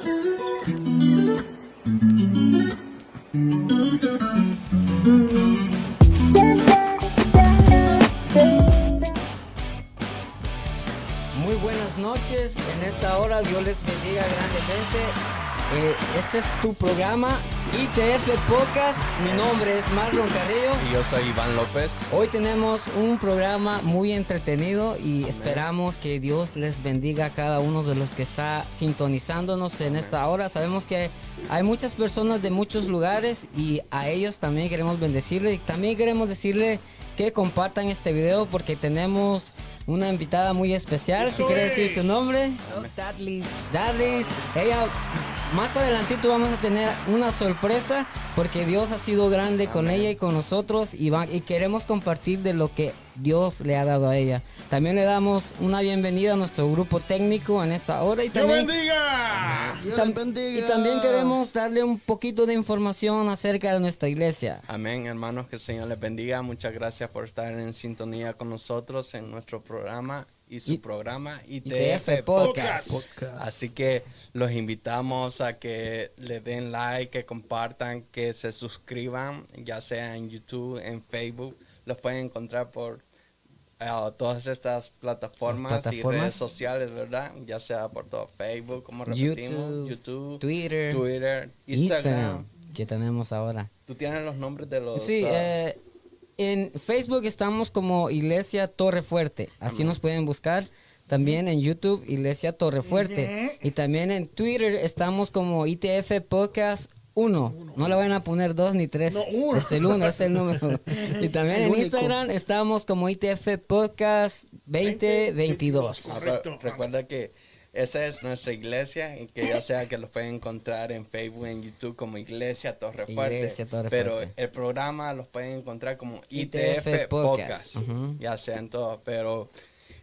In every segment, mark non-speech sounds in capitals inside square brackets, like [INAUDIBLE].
Muy buenas noches. En esta hora Dios les bendiga grandemente. Eh, este es tu programa ITF Podcast. Mi nombre es Marlon Carrillo. Y yo soy Iván López. Hoy tenemos un programa muy entretenido y esperamos que Dios les bendiga a cada uno de los que está sintonizándonos en esta hora. Sabemos que hay muchas personas de muchos lugares y a ellos también queremos bendecirle y también queremos decirle que compartan este video porque tenemos una invitada muy especial. si quiere decir su nombre. Dadlis. Darlis, ella más adelantito vamos a tener una sorpresa porque Dios ha sido grande con ella y con nosotros y, va- y queremos compartir de lo que Dios le ha dado a ella. También le damos una bienvenida a nuestro grupo técnico en esta hora y ¡Dios también, bendiga! y tam- y también queremos darle un poquito de información acerca de nuestra iglesia. Amén, hermanos, que el Señor les bendiga. Muchas gracias por estar en sintonía con nosotros en nuestro programa y su Y- programa ITF ITF Podcast. Así que los invitamos a que le den like, que compartan, que se suscriban, ya sea en YouTube, en Facebook. Los pueden encontrar por todas estas plataformas, y redes sociales, ¿verdad? Ya sea por todo Facebook, como repetimos, YouTube, Twitter, Twitter, Instagram, Instagram. que tenemos ahora. ¿Tú tienes los nombres de los... Sí, ah, eh, en Facebook estamos como Iglesia Torre Fuerte, así nos pueden buscar. También en YouTube, Iglesia Torre Fuerte. Y también en Twitter estamos como ITF Podcast 1. No le van a poner dos ni tres. No, uno. Es el uno, es el número. [LAUGHS] y también en Instagram estamos como ITF Podcast 2022. Ah, Correcto. pero recuerda que esa es nuestra iglesia y que ya sea que los pueden encontrar en Facebook, en YouTube como Iglesia Torre Fuerte. Iglesia Torre pero Fuerte. el programa los pueden encontrar como ITF ITF, Podcast. Ya sea en todo, pero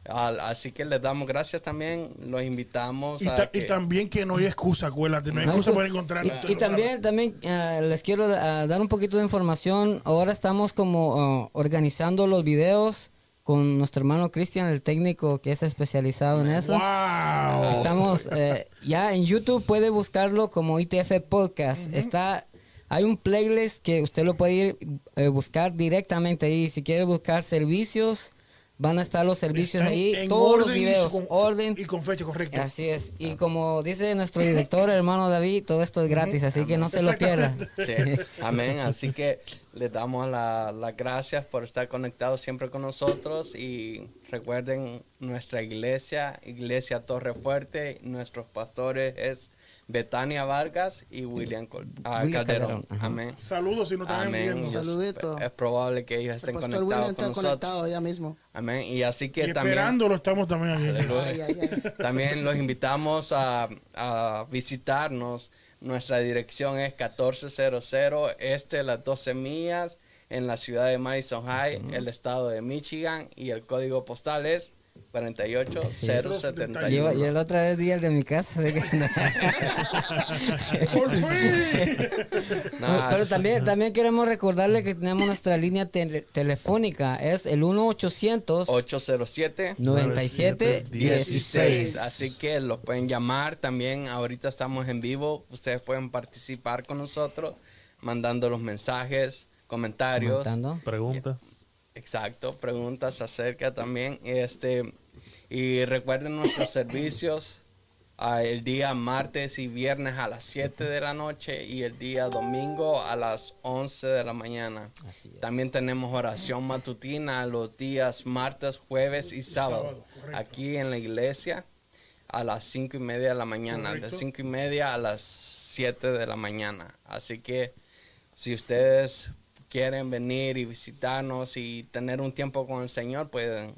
al- así que les damos gracias también, los invitamos Y, a ta- que- y también que no hay excusa, acuérdate, no hay excusa para encontrar. Y, y también, también ah, les quiero ah, dar un poquito de información. Ahora estamos como ah, organizando los videos con nuestro hermano Cristian, el técnico que es especializado en eso. ¡Wow! Estamos eh, ya en YouTube, puede buscarlo como ITF Podcast. Está, hay un playlist que usted lo puede ir eh, buscar directamente ahí. Si quiere buscar servicios, van a estar los servicios Están ahí, todos los orden y videos, con- orden. Y con fecha correcta. Así es. Y como dice nuestro director, [LAUGHS] hermano David, todo esto es gratis, así que no se lo pierda. Sí, amén. Así que les damos la- las gracias por estar conectados siempre con nosotros y recuerden nuestra iglesia, Iglesia Torre Fuerte, nuestros pastores es Betania Vargas y William, Col- ah, William Calderón. Amén. Saludos si no están Amén. viendo. Es probable que ellos El estén pastor conectados William con está nosotros. conectado ya mismo. Amén. Y así que Y también... esperándolo estamos también aquí. Aleluya. Ay, ay, ay. [LAUGHS] También los invitamos a, a visitarnos. Nuestra dirección es 1400 Este, las 12 millas, en la ciudad de Madison High, el estado de Michigan, y el código postal es 48071. Yo, yo la otra vez di el de mi casa. que- [LAUGHS] ¡Por fin! Nah, Pero también, también queremos recordarle que tenemos nuestra línea tele- telefónica. Es el 1-800. 807 97 16. Así que los pueden llamar también. Ahorita estamos en vivo. Ustedes pueden participar con nosotros mandando los mensajes, comentarios. Comentando. Preguntas. Exacto, preguntas acerca también. Este, y recuerden nuestros servicios ah, el día martes y viernes a las 7 de la noche y el día domingo a las 11 de la mañana. Así es. También tenemos oración matutina los días martes, jueves y sábado. aquí en la iglesia a las 5 y media de la mañana. De Correcto. 5 y media a las 7 de la mañana. Así que si ustedes quieren venir y visitarnos y tener un tiempo con el Señor, pueden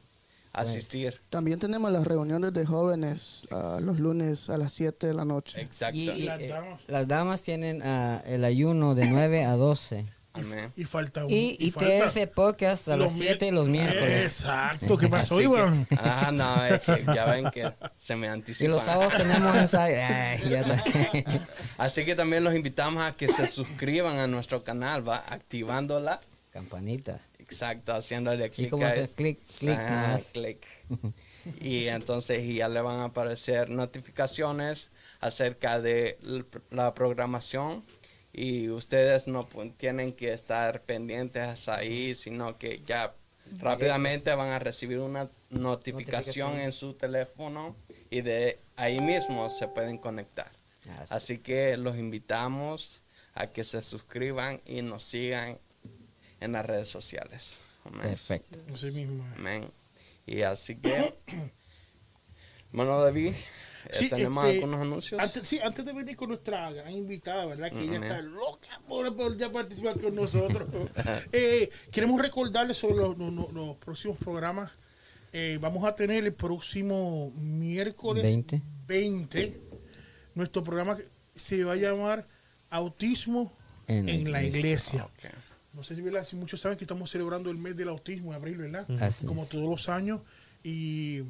asistir. También tenemos las reuniones de jóvenes ah, los lunes a las 7 de la noche. Exacto. Y, y, Las eh, damas. las damas tienen ah, el ayuno de 9 a 12. Amén. Y falta un. Y falta ITF Podcast a los las mi- 7 los miércoles. Exacto. ¿Qué [LAUGHS] pasó, Así que- Iván? ah, no, es [LAUGHS] que ya ven que se me Y anticipa. los sábados tenemos ensayo. [LAUGHS] Ay, ya está. Así que también los invitamos a que se suscriban a nuestro canal, va activando la Campanita. Exacto, haciéndole Y clic como a hacer es- clic, clic Ah, nomás. clic. y entonces ya le van a aparecer notificaciones acerca de la programación y ustedes no tienen que estar pendientes ahí, sino que ya rápidamente van a recibir una notificación Notificación. en su teléfono y de ahí mismo se pueden conectar. Así. Así que los invitamos a que se suscriban y nos sigan en las redes sociales. Amén. Perfecto. Así mismo. Amén. Y así que, [COUGHS] bueno, David, Sí, tenemos este, algunos anuncios. Antes, sí, antes de venir con nuestra gran invitada, ¿verdad? Que ella está loca por, por ya participar con nosotros. [LAUGHS] Eh, queremos recordarles sobre los, los- los- los próximos programas. Eh, vamos a tener el próximo miércoles 20. 20. Nuestro programa se va a llamar Autismo en, En la iglesia. Ok. No sé si, ¿verdad? si muchos saben que estamos celebrando el mes del autismo en abril, ¿verdad? Así Como es. todos los años. Y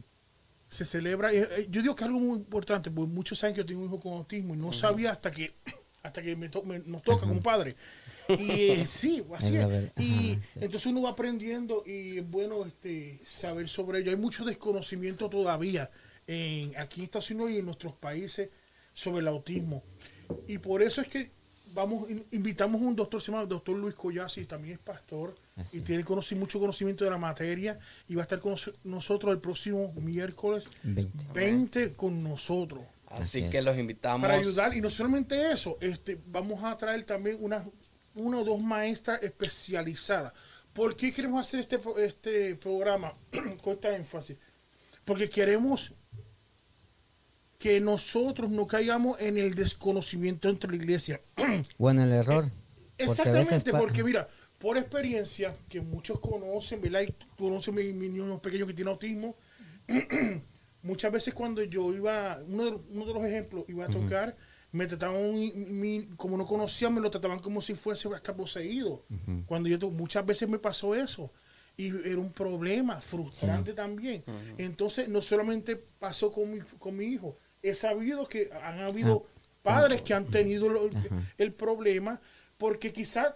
se celebra. eh, eh, yo digo que algo muy importante, porque muchos saben que yo tengo un hijo con autismo y no sabía hasta que [CLEARS THROAT] hasta que me to- me- nos toca como padre. Y eh, [LAUGHS] sí, así Es. Y sí. entonces uno va aprendiendo y es bueno este saber sobre ello. Hay mucho desconocimiento todavía en, aquí en Estados Unidos y en nuestros países sobre el autismo. Y por eso es que vamos in- invitamos a un doctor, se llama el doctor Luis Collasi, también es pastor Así y tiene mucho conocimiento de la materia y va a estar con nos- nosotros el próximo miércoles 20. 20 con nosotros Así Así que los invitamos. para ayudar y no solamente eso este vamos a traer también unas una o dos maestras especializadas ¿por qué queremos hacer este este programa [CLEARS THROAT] con esta énfasis? porque queremos que nosotros no caigamos en el desconocimiento entre la iglesia [CLEARS THROAT] Bueno, el error. porque a veces Exactamente, porque mira, por experiencia, que muchos conocen, ¿verdad? Y conocen mi, mi niño pequeño que tiene autismo. [CLEARS THROAT] Muchas veces cuando yo iba, uno de, los- uno de los ejemplos, iba a tocar, me trataban, mi- como no conocían, me lo trataban como si fuese hasta poseído. Cuando yo, muchas veces me pasó eso. Y era un problema frustrante también. Entonces, no solamente pasó con mi, con mi hijo, he sabido que han habido padres que han tenido lo- el problema porque quizás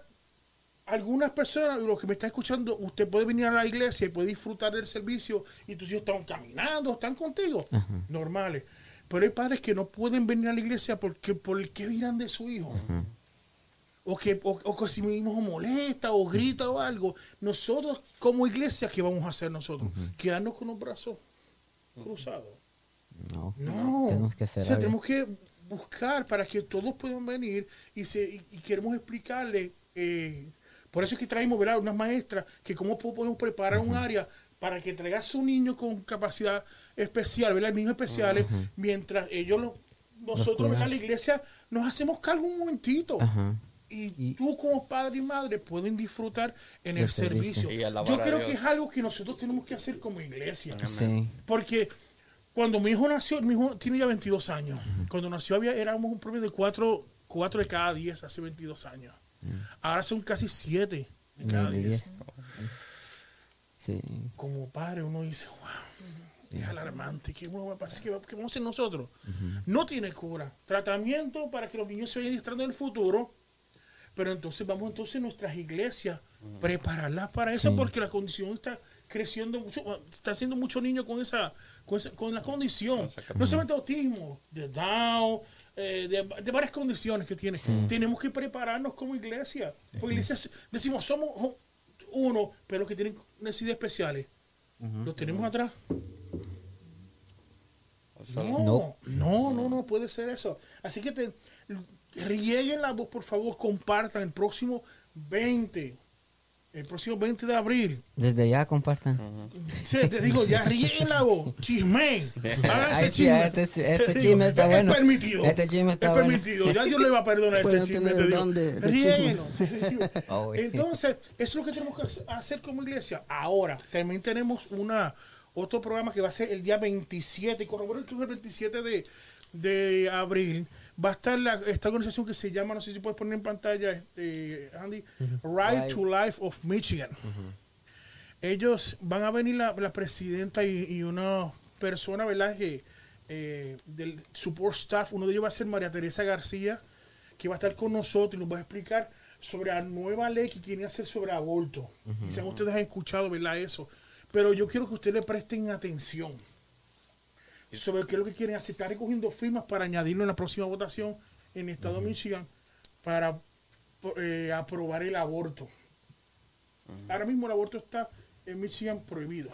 algunas personas, los que me están escuchando, usted puede venir a la iglesia y puede disfrutar del servicio y tus hijos están caminando, están contigo, normales. Pero hay padres que no pueden venir a la iglesia porque por qué dirán de su hijo. O que, o, o que si mi hijo molesta o grita o algo. Nosotros como iglesia, ¿qué vamos a hacer nosotros? Quedarnos con los brazos cruzados. No. No, Tenemos que hacer O sea, algo. tenemos que buscar para que todos puedan venir y, se, y, y queremos explicarle. eh, por eso es que traemos ¿verdad? unas maestras que cómo po- podemos preparar un área para que traiga a su niño con capacidad especial, ¿verdad? niños especiales, mientras ellos, lo- nosotros. ¿verdad? la iglesia, nos hacemos cargo un momentito. Ajá. Y, Y- tú como padre y madre pueden disfrutar en el servicio. Yo a creo que es algo que nosotros tenemos que hacer como iglesia. Sí. Porque cuando mi hijo nació, mi hijo tiene ya 22 años. Cuando nació había, éramos un promedio de 4, de cada 10 hace 22 años. Ahora son casi 7 de cada De 10. 10. Sí. Como padre uno dice, wow, es alarmante. ¿Qué, uno va a pasar? ¿Qué va- qué vamos a hacer nosotros? No tiene cura. Tratamiento para que los niños se vayan distrayendo en el futuro. Pero entonces vamos entonces a nuestras iglesias, prepararlas para eso, Sí. porque la condición está creciendo mucho, está haciendo muchos niños con esa, con esa- con la condición. No solamente autismo, de Down, eh, de, de varias condiciones que tiene. Tenemos que prepararnos como iglesia. Porque iglesias decimos somos uno, pero que tienen necesidades especiales. Los tenemos atrás. No, No. no, no, no puede ser eso. Así que te, rieguen la voz, por favor, compartan el próximo 20, el próximo 20 de abril. Desde ya compartan. Sí, te digo, ya rieguen la voz, chisme. [LAUGHS] Sí, este- este Te chisme está es bueno. permitido. Este chisme está es bueno. permitido. Ya Dios le va a perdonar este chisme. te digo. [LAUGHS] [LAUGHS] Oh. Entonces, eso es lo que tenemos que hacer como iglesia. Ahora, también tenemos una otro programa que va a ser el día 27, y corroboro que es el 27 de, de abril. Va a estar la- esta organización que se llama, no sé si puedes poner en pantalla, este, Andy, Right to Life of Michigan. Ellos van a venir la, la presidenta y, y una persona, ¿verdad? Que eh, del support staff, uno de ellos va a ser María Teresa García, que va a estar con nosotros y nos va a explicar sobre la nueva ley que quieren hacer sobre aborto. Quizás ustedes han escuchado, ¿verdad? Eso. Pero yo quiero que ustedes le presten atención. Sobre qué es lo que quieren hacer. Está recogiendo firmas para añadirlo en la próxima votación en el estado de Michigan para eh, aprobar el aborto. Ahora mismo el aborto está en Michigan prohibido.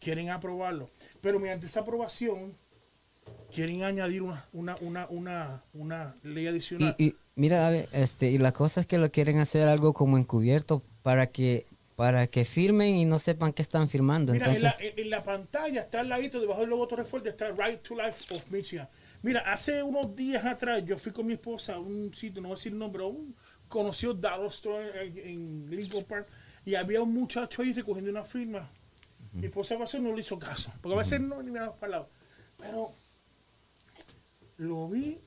Quieren aprobarlo. Pero mediante esa aprobación quieren añadir una, una, una, una, una ley adicional. Y, y mira, David, este, y la cosa es que lo quieren hacer algo como encubierto para que para que firmen y no sepan qué están firmando. Mira, en, Entonces, la, en la pantalla está al ladito, debajo del logo Torre Fuerte, está Right to Life of Michigan. Mira, hace unos días atrás yo fui con mi esposa a un sitio, no voy a decir el nombre, a un conocido Dollar Store en, en Lincoln Park y había un muchacho ahí recogiendo una firma. Mi esposa a veces no le hizo caso, porque a veces no ni miraba para el lado. Pero lo vi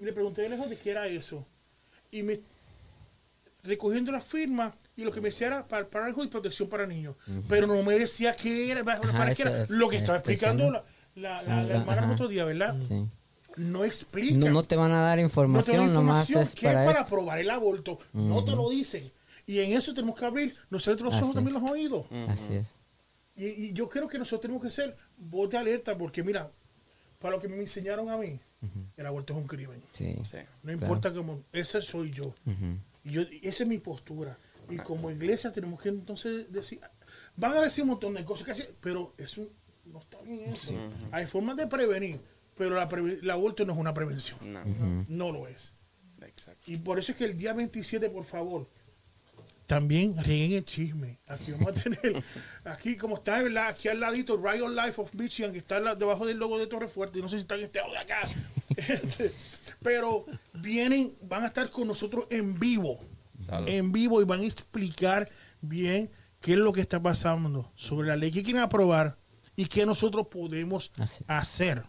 y le pregunté de lejos de qué era eso. Y me recogiendo la firma y lo que me decía era para, para algo de protección para niños. Pero no me decía qué era, para, Ajá, para qué eso era. es- lo que estaba estoy explicando la, la, la, la Ah, hermana el ajá. otro día, ¿verdad? sí. No explica. no, no te van a dar No te dan información, nomás información es que es para, para esto. aprobar el aborto. No te lo dicen. Y en eso tenemos que abrir nosotros los Así ojos, también es. los oídos. Así es. Y, y yo creo que nosotros tenemos que ser voz de alerta porque, mira, para lo que me enseñaron a mí, el aborto es un crimen. Sí. Sí. No importa cómo, ese soy yo. Y yo, y esa es mi postura. Y como iglesia tenemos que entonces decir, van a decir un montón de cosas, casi, pero eso no está bien eso. Hay formas de prevenir, pero la preve- el aborto no es una prevención. No, No lo es. exacto. Y por eso es que el día 27, por favor, también rieguen el chisme. Aquí vamos a tener, [LAUGHS] aquí como está, ¿verdad? Aquí al ladito, Riot Life of Michigan, que está la- debajo del logo de Torre Fuerte. No sé si están en este lado de acá. [LAUGHS] [LAUGHS] Este, pero vienen, van a estar con nosotros en vivo. Salud. En vivo y van a explicar bien qué es lo que está pasando sobre la ley que quieren aprobar y qué nosotros podemos Así. hacer.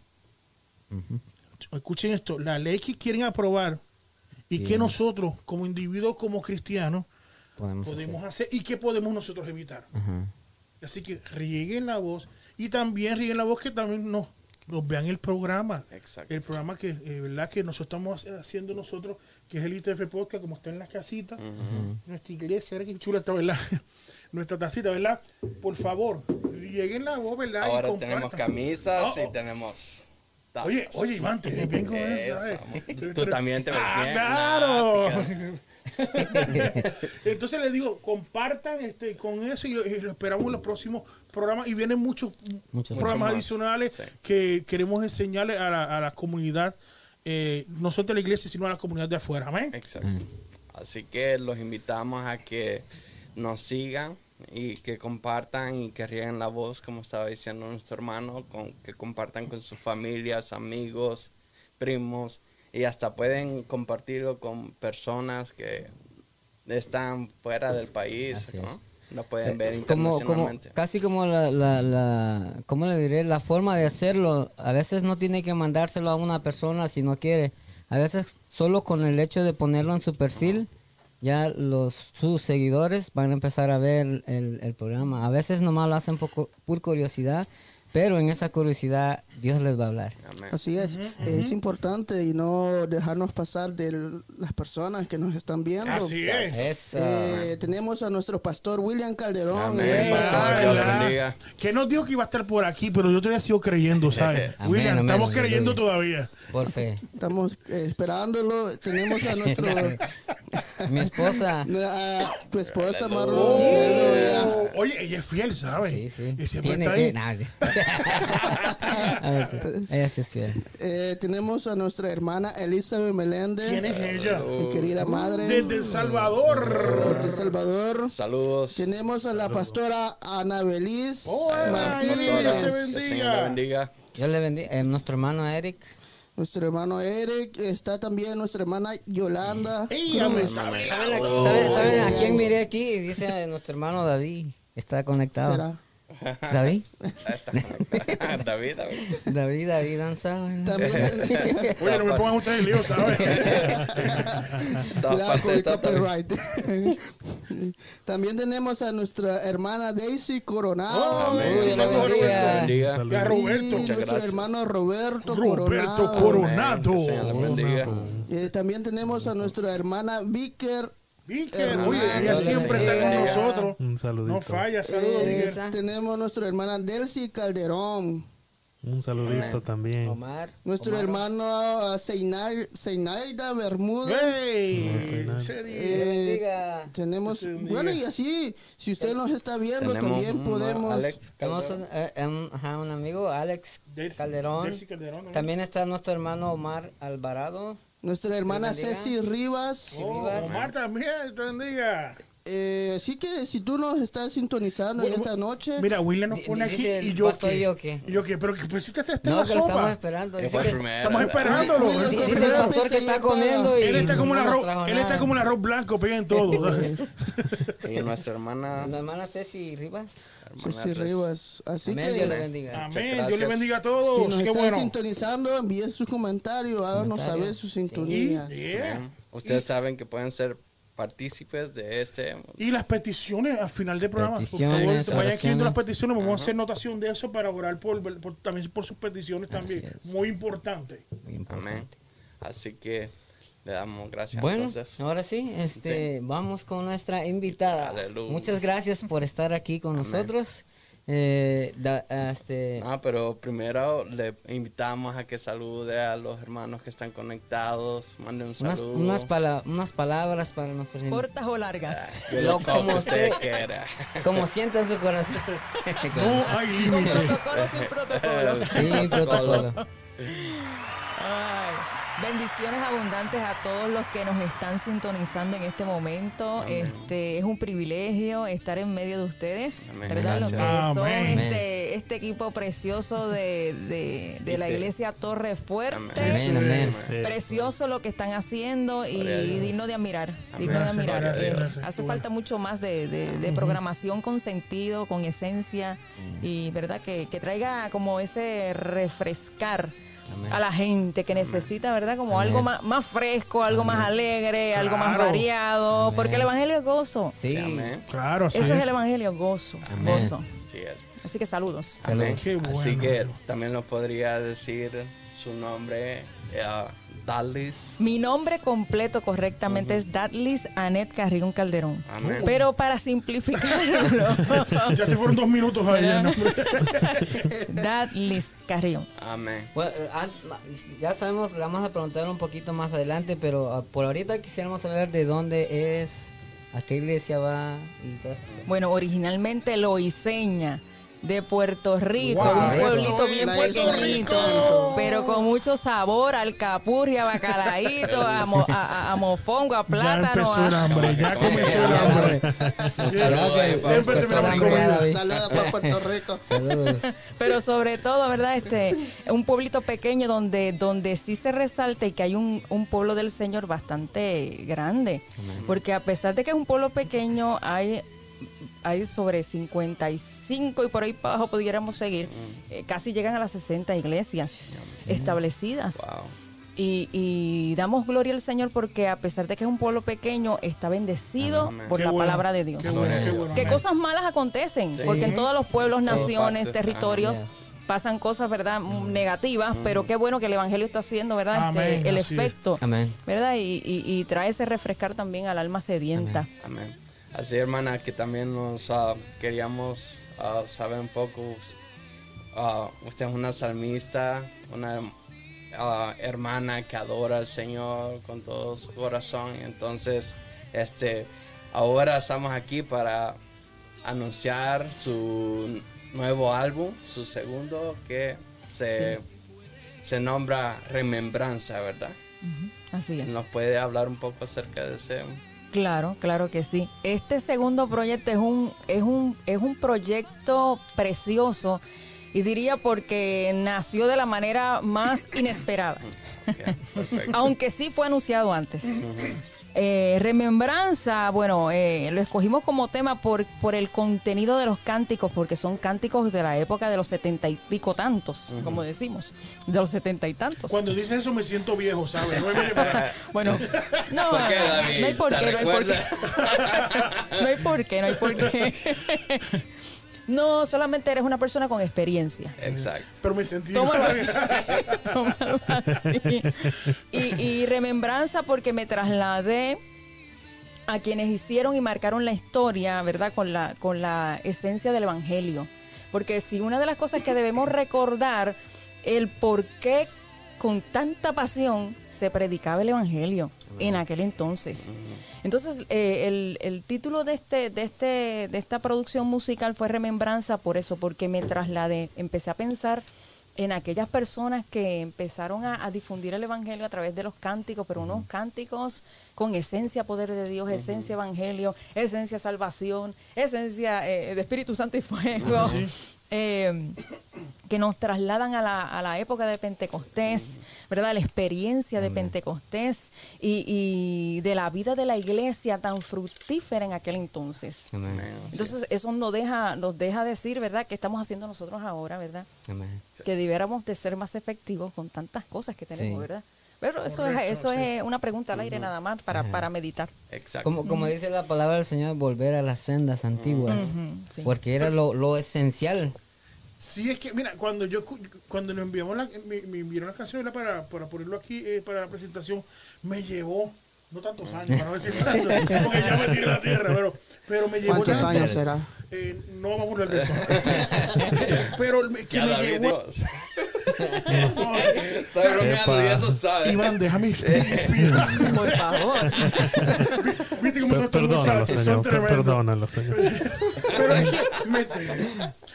Escuchen esto, la ley que quieren aprobar y Bien. nosotros como individuos, como cristianos, Podemos, podemos hacer. hacer y que podemos nosotros evitar. Así que rieguen la voz y también rieguen la voz que también nos, nos vean el programa. Exacto. El programa que, eh, ¿verdad? que nosotros estamos haciendo nosotros, que es el ITF Podcast, como está en las casitas. Nuestra iglesia, qué chula está, ¿verdad? [LAUGHS] Nuestra tacita, ¿verdad? Por favor, rieguen la voz, ¿verdad? Ahora y tenemos camisas Oh, y oh. tenemos tazas. Oye, oye, Iván, te ves bien con eso, Tú también te ves Ah, bien. claro. [LAUGHS] [LAUGHS] Entonces les digo, compartan este con eso y, y lo esperamos en los próximos programas. Y vienen muchos Muchos programas adicionales Sí. que queremos enseñarle a la, a la comunidad, eh, no solo de la iglesia, sino a la comunidad de afuera. Amén. Exacto. Así que los invitamos a que nos sigan y que compartan y que rieguen la voz, como estaba diciendo nuestro hermano, con, que compartan con sus familias, amigos, primos y hasta pueden compartirlo con personas que están fuera del país, Así ¿no? es. Lo pueden ver Eh, como, como internacionalmente. casi como la, la, la cómo le diré la forma de hacerlo a veces no tiene que mandárselo a una persona si no quiere a veces solo con el hecho de ponerlo en su perfil ya los sus seguidores van a empezar a ver el, el programa a veces nomás lo hacen poco, por curiosidad pero en esa curiosidad Dios les va a hablar Amén. Así es, es importante y no dejarnos pasar de las personas que nos están viendo. Así es. Eh, tenemos a nuestro pastor William Calderón. Amén, eh. Que nos dijo que iba a estar por aquí, pero yo todavía sigo creyendo, ¿sabes? [LAUGHS] Amén, William, amén, estamos creyendo todavía. por fe Estamos eh, esperándolo. Tenemos a nuestro [LAUGHS] mi esposa [LAUGHS] a tu esposa. Marlon. Oh, oye, ella es fiel, ¿sabes? sí sí Y siempre tiene está que ahí. nah, sí. A ver, tú, ella sí es fiel Eh, tenemos a nuestra hermana Elizabeth Meléndez. ¿Quién es ella? Mi querida madre. Desde El Salvador. Desde El Salvador. Saludos. Tenemos a la pastora Ana Beliz Hola, Martínez. Dios te bendiga. le bendiga. Yo le bendiga. eh, nuestro hermano Eric. Nuestro hermano Eric. Está también nuestra hermana Yolanda. Ella me Cruz. sabe. ¿Saben, a- saben- saben a quién miré aquí? Dice nuestro hermano David. Está conectado. ¿Será? [LAUGHS] ¿David? David, David. David, David danza. [LAUGHS] Oye, no me pongan ustedes en lío, ¿sabes? [LAUGHS] Copyright. También tenemos a nuestra hermana Daisy Coronado. Oh, Amén. A Roberto. Nuestro hermano Roberto, Roberto Coronado. Coronado. Bendiga. Eh, también tenemos a nuestra hermana Vicker. Hermano, oye, ella siempre está con nosotros. Un saludito. No falla, saludos, Eh, tenemos nuestra hermana Delcy Calderón. Un saludito también. Omar. Nuestro Omar. hermano ah, Seinar- Seinaida Bermuda. ¡Ey! No sé nada. sería. Eh, tenemos, bendiga. bueno, y así, si usted nos está viendo, Tenemos también podemos. Alex Tenemos Calderón. un, eh, un- ajá, un amigo, Alex Calderón. Calderón, ¿no? También está nuestro hermano Omar Alvarado. Nuestra hermana. Ceci Rivas. Oh. Omar también, te bendiga. Eh, así que si tú nos estás sintonizando Bueno, esta noche, Mira, William nos pone aquí y yo pastor qué. yo qué. Y yo qué, pero que pusiste este en No, la que lo estamos sopa. esperando. Que que-. Estamos esperándolo. Él dice el pastor que está comiendo y está como un no nos arroz, él está como un arroz blanco, pega en todo. [LAUGHS] [LAUGHS] Y nuestra hermana. La hermana Ceci Rivas. hermana Ceci Rivas. Así Amén, que Dios le bendiga. Amén. Dios le bendiga a si todos. nos Qué están bueno. sintonizando, envíen sus comentarios, háganos saber su sintonía. Ustedes saben que pueden ser partícipes de este. Y las peticiones al final del programa. por favor, vayan escribiendo las peticiones. Vamos a hacer notación de eso para orar por, por- también por sus peticiones también. es. Muy importante. Muy importante. Amén. Así que le damos gracias Bueno, entonces. ahora sí, este, vamos con nuestra invitada. Aleluya. Muchas gracias por estar aquí con nosotros. Eh, da- este, No, pero primero le invitamos a que salude a los hermanos que están conectados. Mande un unas, saludo. unas, pala- unas palabras para nuestros. Cortas o largas. Lo lo como usted quiera. Como sienta en su corazón. [LAUGHS] No [LAUGHS] hay Con protocolo sin protocolo. Sí, protocolo. Ay, bendiciones abundantes a todos los que nos están sintonizando en este momento. Este es un privilegio estar en medio de ustedes, Amén. ¿verdad? Los que Gracias. son Amén. este, este equipo precioso de, de- de la iglesia Torre Fuerte. Amén, amén. Precioso lo que están haciendo y digno de admirar. Amén. Digno de admirar. hace falta mucho más de, de- de programación con sentido, con esencia y verdad que, que traiga como ese refrescar Amén. a la gente que necesita, ¿verdad? Como Amén. algo más, más fresco, algo más alegre, algo más variado, Amén. porque el evangelio es gozo. Sí. Claro, sí. Eso es el evangelio, gozo, Amén. gozo. Sí es. Así que saludos. Amén. Qué bueno, Así que también nos podría decir su nombre, eh, Dalis. Mi nombre completo correctamente es Datlis Anet Carrión Calderón. Amén. Pero para simplificarlo, [LAUGHS] Ya se fueron dos minutos ahí. [LAUGHS] Datlis Carrión. Amén. Bueno, eh, ya sabemos, le vamos a preguntar un poquito más adelante, pero ah, por ahorita quisiéramos saber de dónde es, a qué iglesia va y todo eso. Bueno, originalmente Loiseña de Puerto Rico, Wow, un pueblito bien pequeñito, pero con mucho sabor, alcapurria, a bacalaíto, a, [LAUGHS] mo- a, a- a mofongo, a Ya plátano. empezó el a- hambre, ya [LAUGHS] comenzó el Ya, hambre. Ya, [LAUGHS] Siempre terminamos. Saludos para Puerto Rico. Saludos. Pero sobre todo, ¿verdad? Este, un pueblito pequeño donde, donde sí se resalta y que hay un, un pueblo del Señor bastante grande. Porque a pesar de que es un pueblo pequeño, hay, hay sobre 55 y por ahí para abajo pudiéramos seguir, eh, casi llegan a las 60 iglesias establecidas. Wow. Y, y damos gloria al Señor porque a pesar de que es un pueblo pequeño, está bendecido Amén. por Qué la bueno, palabra de Dios. Qué bueno, qué bueno. Que amén. cosas malas acontecen, Sí. porque en todos los pueblos, naciones, partes, territorios pasan cosas, ¿verdad? Mm, Negativas, pero qué bueno que el Evangelio está haciendo, ¿verdad? Este, el efecto, Amén. ¿verdad? Y, y- y trae ese refrescar también al alma sedienta. Amén. Así, hermana, que también nos ah, queríamos ah, saber un poco. ah, usted es una salmista, una hermana que adora al Señor con todo su corazón. Entonces, este, ahora estamos aquí para anunciar su nuevo álbum, su segundo, que se, se nombra Remembranza, ¿verdad? Así es. ¿Nos puede hablar un poco acerca de ese? Claro, claro que sí. Este segundo proyecto es un, es un, es un proyecto precioso y diría porque nació de la manera más inesperada. Aunque sí fue anunciado antes. Eh, remembranza, bueno, eh, lo escogimos como tema por, por el contenido de los cánticos, porque son cánticos de la época de los setenta y pico tantos, como decimos, de los setenta y tantos. Cuando dices eso me siento viejo, ¿sabes? No [LAUGHS] Bueno, no, ¿Por qué, David? no hay por ¿Te qué, no hay por qué. [LAUGHS] No hay por qué, no hay por qué. [LAUGHS] No, solamente eres una persona con experiencia. Exacto. Pero me sentí. Tómalo así. [LAUGHS] Tómalo así. Y, y remembranza porque me trasladé a quienes hicieron y marcaron la historia, ¿verdad? Con la, con la esencia del Evangelio. Porque si una de las cosas que debemos recordar el por qué con tanta pasión se predicaba el evangelio en aquel entonces. Entonces, eh, el, el título de este, de este, de esta producción musical fue Remembranza por eso, porque me trasladé, empecé a pensar en aquellas personas que empezaron a, a difundir el evangelio a través de los cánticos, pero unos cánticos con esencia poder de Dios, esencia evangelio, esencia salvación, esencia eh, de Espíritu Santo y fuego. Eh, que nos trasladan a la, a la época de Pentecostés, ¿verdad? La experiencia de Pentecostés y, y de la vida de la iglesia tan fructífera en aquel entonces. Amén. Entonces, eso nos deja, nos deja decir, ¿verdad?, que estamos haciendo nosotros ahora, ¿verdad? Amén. Que debiéramos de ser más efectivos con tantas cosas que tenemos, Sí. ¿verdad? Pero eso Correcto, es, eso sí. es una pregunta al aire nada más para, para meditar. Exacto. Como, como dice la palabra del Señor, volver a las sendas antiguas. Sí. Porque era lo, lo esencial. Sí, es que, mira, cuando yo cuando nos enviamos la, me, me enviaron las canciones para, para ponerlo aquí eh, para la presentación, me llevó, no tantos años, para no decir tanto, [LAUGHS] porque ya me tiré la tierra, pero, pero me llevó ¿Cuántos tanto- años será? Eh, no vamos a hablar de eso. [LAUGHS] pero que Ya me llevó. Dios. [LAUGHS] Estoy bromeando, ya tú sabes. Iván, déjame inspirar. [LAUGHS] Por favor. Viste cómo son estos Perdónalo, muchachos, señor. son tremendos. Perdónalo, señor. Pero es que me,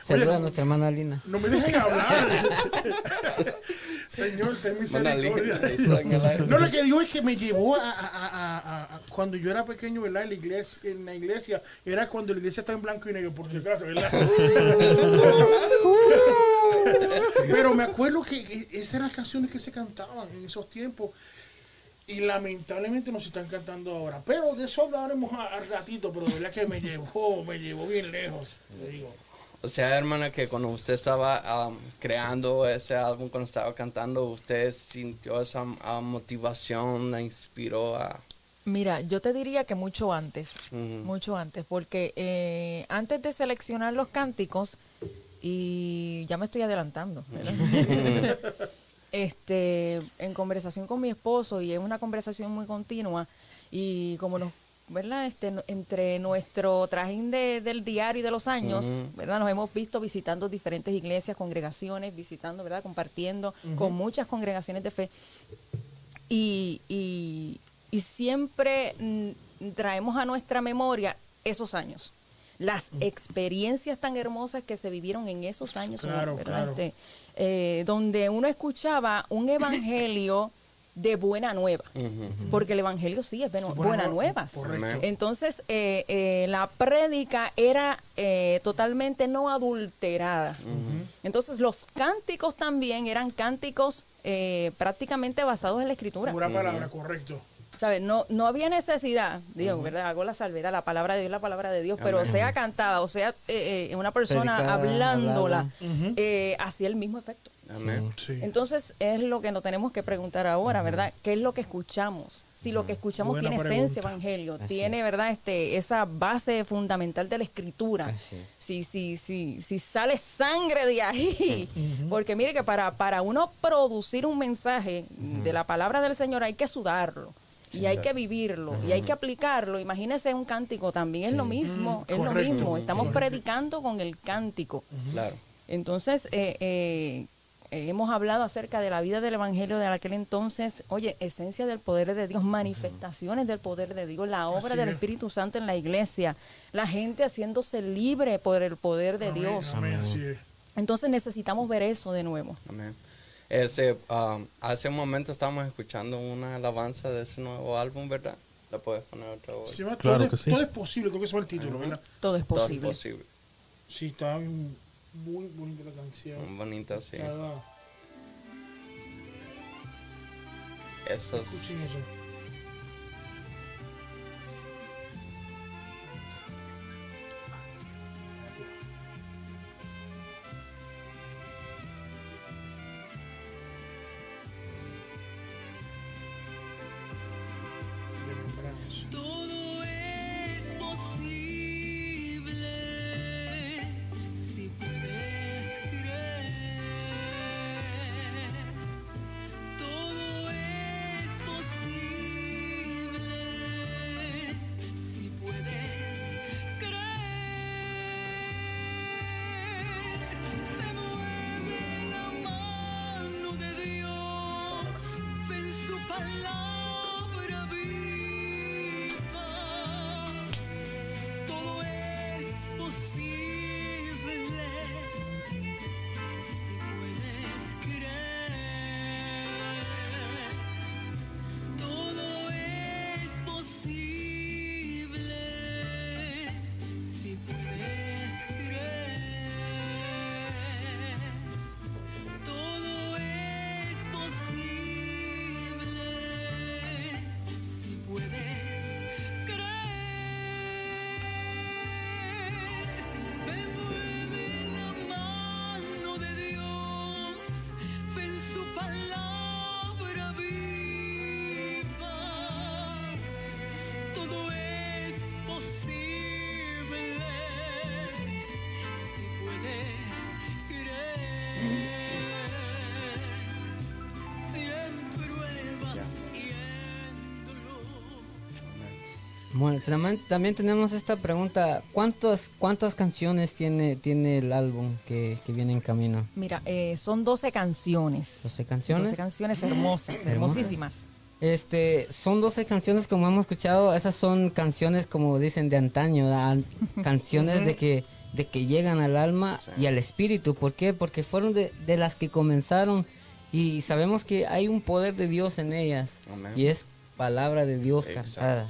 Saluda a nuestra hermana Lina. no me dejen hablar. Señor, ten misericordia. No, lo que digo es que me llevó a- a- a- cuando yo era pequeño, ¿verdad? En la iglesia, en la iglesia, era cuando la iglesia estaba en blanco y negro, por si acaso, ¿verdad? [LAUGHS] Pero me acuerdo que que esas eran las canciones que se cantaban en esos tiempos y lamentablemente no se están cantando ahora. Pero de eso hablaremos al ratito, pero de verdad que me llevó, me llevó bien lejos, le digo. O sea, hermana, que cuando usted estaba um, creando ese álbum, cuando estaba cantando, usted sintió esa uh, motivación, la inspiró a... Mira, yo te diría que mucho antes, mucho antes, porque eh, antes de seleccionar los cánticos, y ya me estoy adelantando, ¿verdad? [LAUGHS] este, en conversación con mi esposo, y es una conversación muy continua, y como nos, ¿verdad? Este, entre nuestro trajín de- del diario y de los años, ¿verdad? Nos hemos visto visitando diferentes iglesias, congregaciones, visitando, ¿verdad? Compartiendo con muchas congregaciones de fe y, y- y siempre mm, traemos a nuestra memoria esos años, las experiencias tan hermosas que se vivieron en esos años, Claro, ¿verdad? claro. Este, eh, donde uno escuchaba un [COUGHS] evangelio de buena nueva, porque el evangelio sí es bueno- Buena buena nueva, correcto. Entonces, eh, eh, la prédica era eh, totalmente no adulterada. Entonces, los cánticos también eran cánticos eh, prácticamente basados en la escritura. Pura palabra, correcto. ¿Sabes? No, no había necesidad, digo, ¿verdad? Hago la salvedad, la palabra de Dios, la palabra de Dios, pero sea cantada o sea eh, eh, una persona Predicada, hablándola, hablada. eh, hacía el mismo efecto. Amén. Sí. Entonces es lo que nos tenemos que preguntar ahora, ¿verdad? ¿Qué es lo que escuchamos? Si lo que escuchamos Buena tiene pregunta. esencia evangelio, Así tiene, ¿verdad? Este, esa base fundamental de la escritura. Es. Si, si, si, si sale sangre de ahí. Porque mire que para, para uno producir un mensaje de la palabra del Señor hay que sudarlo. Y hay que vivirlo, y hay que aplicarlo. Imagínese un cántico también, es lo mismo, es lo mismo. Estamos Correcto. predicando con el cántico. Claro. Entonces, eh, eh, eh, hemos hablado acerca de la vida del Evangelio de aquel entonces. Oye, esencia del poder de Dios, manifestaciones del poder de Dios, la obra Así del es. Espíritu Santo en la iglesia, la gente haciéndose libre por el poder de Amén, Dios. Amén. Entonces necesitamos ver eso de nuevo. Amén. Ese, um, hace un momento estábamos escuchando una alabanza de ese nuevo álbum, ¿verdad? ¿La puedes poner otra vez? Se llama Claro todo, es- que sí. todo es posible, creo que ese fue el título, ¿verdad? Todo es Todo es posible. posible. Sí, está bien- muy bonita la canción. Bonita, sí. Está- Bueno, también, también tenemos esta pregunta, ¿cuántas, cuántas canciones tiene, tiene el álbum que, que viene en camino? Mira, eh, son 12 canciones. 12 canciones. 12 canciones hermosas, hermosísimas. Este, son 12 canciones como hemos escuchado, esas son canciones como dicen de antaño, ¿verdad? [LAUGHS] canciones de que de que llegan al alma y al espíritu, ¿por qué? Porque fueron de, de las que comenzaron y sabemos que hay un poder de Dios en ellas Amén. y es palabra de Dios Exacto. cantada.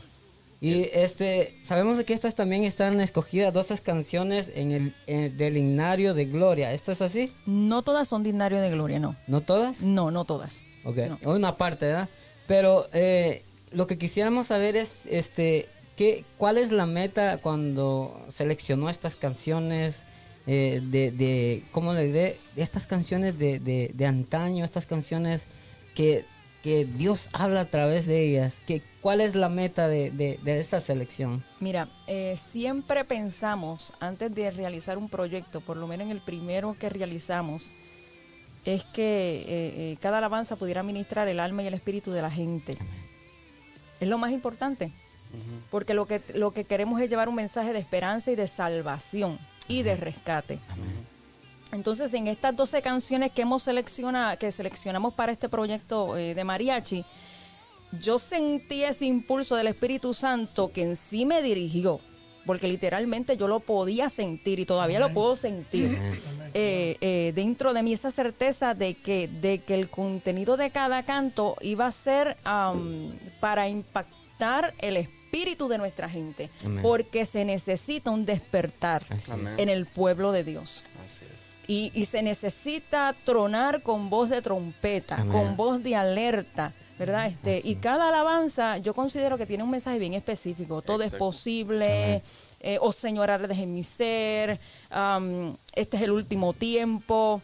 Y este, sabemos de que estas también están escogidas 12 canciones en el en- del himnario de gloria. ¿Esto es así? No todas son dignarios de gloria, no. ¿No todas? No, no todas. Ok, No. una parte, ¿verdad? Pero eh, lo que quisiéramos saber es, este, ¿qué, ¿cuál es la meta cuando seleccionó estas canciones eh, de, de, ¿cómo le diré? Estas canciones de, de, de antaño, estas canciones que, que Dios habla a través de ellas. ¿Qué, ¿Cuál es la meta de, de, de esta selección? Mira, eh, siempre pensamos, antes de realizar un proyecto, por lo menos en el primero que realizamos, es que eh, eh, cada alabanza pudiera ministrar el alma y el espíritu de la gente. Es lo más importante, porque lo que, lo que queremos es llevar un mensaje de esperanza y de salvación y de rescate. Entonces, en estas 12 canciones que hemos seleccionado, que seleccionamos para este proyecto eh, de mariachi, yo sentí ese impulso del Espíritu Santo que en sí me dirigió, porque literalmente yo lo podía sentir y todavía lo puedo sentir eh, eh, dentro de mí esa certeza de que, de que el contenido de cada canto iba a ser para impactar el espíritu de nuestra gente, Amén. porque se necesita un despertar en el pueblo de Dios. Así es. Y, y se necesita tronar con voz de trompeta, Amén. con voz de alerta, ¿verdad? Este, y cada alabanza yo considero que tiene un mensaje bien específico. Todo es posible. eh, oh Señor, ardes en mi ser. am, este es el último tiempo.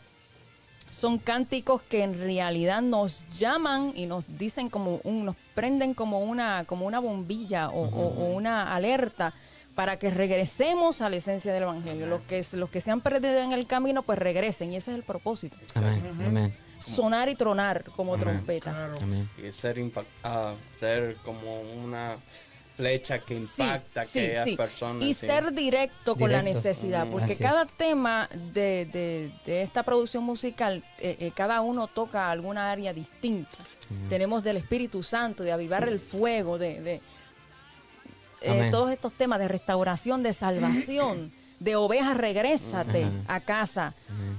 Son cánticos que en realidad nos llaman y nos dicen como un, nos prenden como una, como una bombilla o, o- o una alerta para que regresemos a la esencia del evangelio. Los que, los que se han perdido en el camino, pues regresen. Y ese es el propósito. Amén, amén, Sonar y tronar como trompeta. Claro. amén. Y ser, ah, ser como una flecha que impacta sí, a aquellas sí. personas. Y sí. ser directo con la necesidad, Mm, porque así cada tema de, de- de esta producción musical, eh, eh, cada uno toca alguna área distinta. Tenemos del Espíritu Santo, de avivar el fuego, de, de, eh, todos estos temas de restauración, de salvación, de ovejas, regrésate a casa.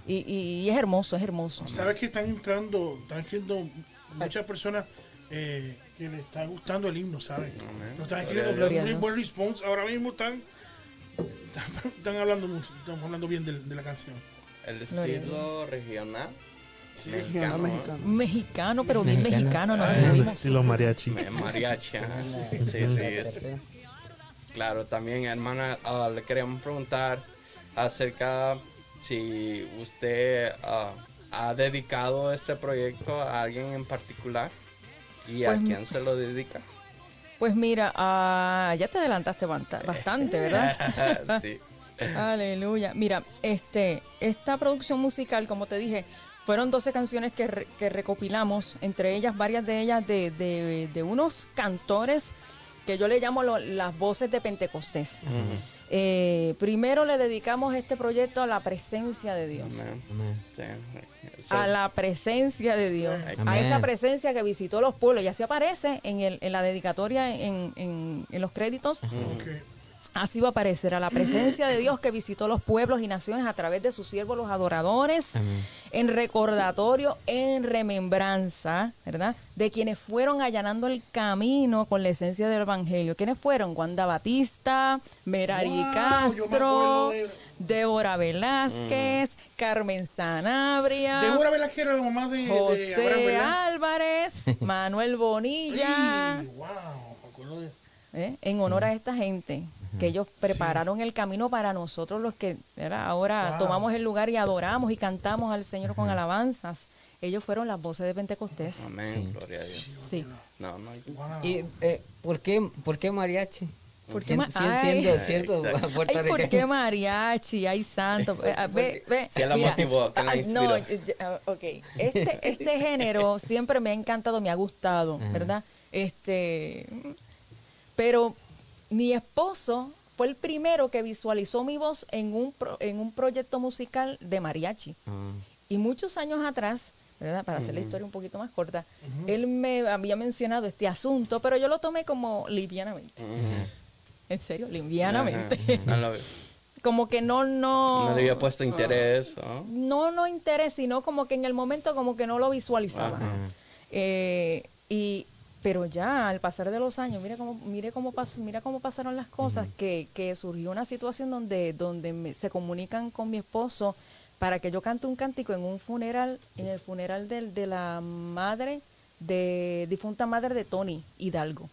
Y, y- y es hermoso, es hermoso. ¿Sabes que están entrando, están escribiendo muchas personas eh, que les está gustando el himno, ¿sabes? Amén. Lo están Gloria a escribiendo Dios. muy buen response. Ahora mismo están, están, están hablando mucho, estamos hablando bien de, de la canción. El estilo regional. Sí, Mexicano, Mexicano, mexicano. Pero bien Mexicano. mexicano nos En el subimos. estilo mariachi. Mariachi. Sí, sí, es- Claro, también, hermana, ah, le queríamos preguntar acerca si usted ah, ha dedicado este proyecto a alguien en particular y a Pues, quién se lo dedica. Pues mira, ah, ya te adelantaste bastante, ¿verdad? [LAUGHS] sí. [LAUGHS] Aleluya. Mira, este, esta producción musical, como te dije, fueron 12 canciones que, re- que recopilamos, entre ellas, varias de ellas de, de- de unos cantores que yo le llamo lo- las voces de Pentecostés. Eh, primero le dedicamos este proyecto a la presencia de Dios. A la presencia de Dios, a esa presencia que visitó los pueblos, y así aparece en, el, en la dedicatoria, en, en- en los créditos, Ok. Así va a aparecer a la presencia de Dios que visitó los pueblos y naciones a través de sus siervos los adoradores, Amén. en recordatorio, en remembranza, ¿verdad? De quienes fueron allanando el camino con la esencia del Evangelio. ¿Quiénes fueron? Wanda Batista, Merari Wow, yo me Castro, de- Débora Velázquez, Carmen Sanabria, Débora Velázquez era la mamá de, de Abraham, José. Álvarez, [LAUGHS] Manuel Bonilla. Ay, wow, me acuerdo de- ¿eh? en honor a esta gente que ellos prepararon el camino para nosotros los que ¿verdad? ahora Wow. tomamos el lugar y adoramos y cantamos al Señor con alabanzas. Ellos fueron las voces de Pentecostés. Amén, gloria a Dios. Sí. No, no. wow. ¿Y eh, ¿por, qué, por qué mariachi? ¿Por qué ma- Ay. cierto ¿por qué mariachi? Ay, santo. [LAUGHS] Eh, Ve, ve. ¿Qué la motivó? ¿Qué la ah, No, inspiró? eh, ah, ok. Este, este género siempre me ha encantado, me ha gustado, Ajá. ¿verdad? Este, pero mi esposo fue el primero que visualizó mi voz en un, pro- en un proyecto musical de mariachi. Ah, Y muchos años atrás, ¿verdad? Para hacer la historia un poquito más corta, él me había mencionado este asunto, pero yo lo tomé como livianamente. En serio, livianamente. Ajá. No, lo- [LAUGHS] como que no, no. no le había puesto interés. ¿no? no, no interés, sino como que en el momento como que no lo visualizaba. Eh, y pero ya al pasar de los años, mira cómo, mire cómo pasó, mira cómo pasaron las cosas, que, que surgió una situación donde, donde me- se comunican con mi esposo para que yo cante un cántico en un funeral, en el funeral del- de la madre, de difunta madre de Tony Hidalgo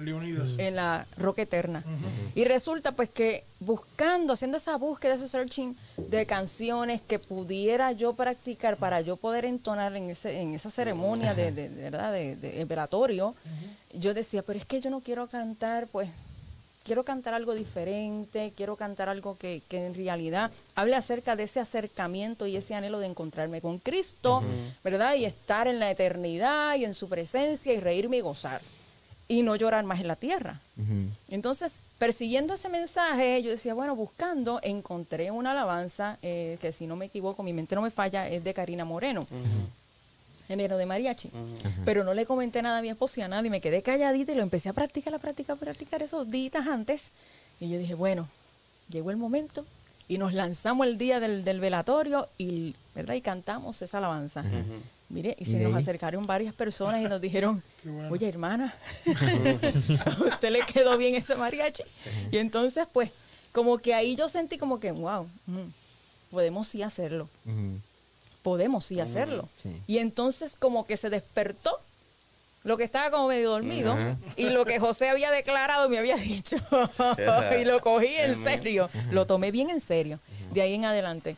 Leonidas. en la Roca Eterna. Y resulta pues que buscando, haciendo esa búsqueda, ese searching de canciones que pudiera yo practicar para yo poder entonar en, ese, en esa ceremonia de, de- de verdad de, de velatorio, yo decía, pero es que yo no quiero cantar pues quiero cantar algo diferente, quiero cantar algo que, que en realidad hable acerca de ese acercamiento y ese anhelo de encontrarme con Cristo, ¿verdad? Y estar en la eternidad y en su presencia y reírme y gozar y no llorar más en la tierra. Entonces, persiguiendo ese mensaje, yo decía, bueno, buscando, encontré una alabanza eh, que si no me equivoco, mi mente no me falla, es de Karina Moreno, género de mariachi. Pero no le comenté nada a mi esposo y a nadie, me quedé calladita y lo empecé a practicar, a practicar, a practicar esos días antes. Y yo dije, bueno, llegó el momento y nos lanzamos el día del, del velatorio y, ¿verdad? y cantamos esa alabanza. Mire, y ¿Y se nos ahí? acercaron varias personas y nos dijeron, [LAUGHS] bueno. oye hermana, a [LAUGHS] [LAUGHS] usted le quedó bien ese mariachi. Y entonces, pues, como que ahí yo sentí como que, wow, podemos sí hacerlo, podemos sí hacerlo. sí. Y entonces como que se despertó lo que estaba como medio dormido y lo que José había declarado me había dicho y lo cogí en serio, lo tomé bien en serio, de ahí en adelante.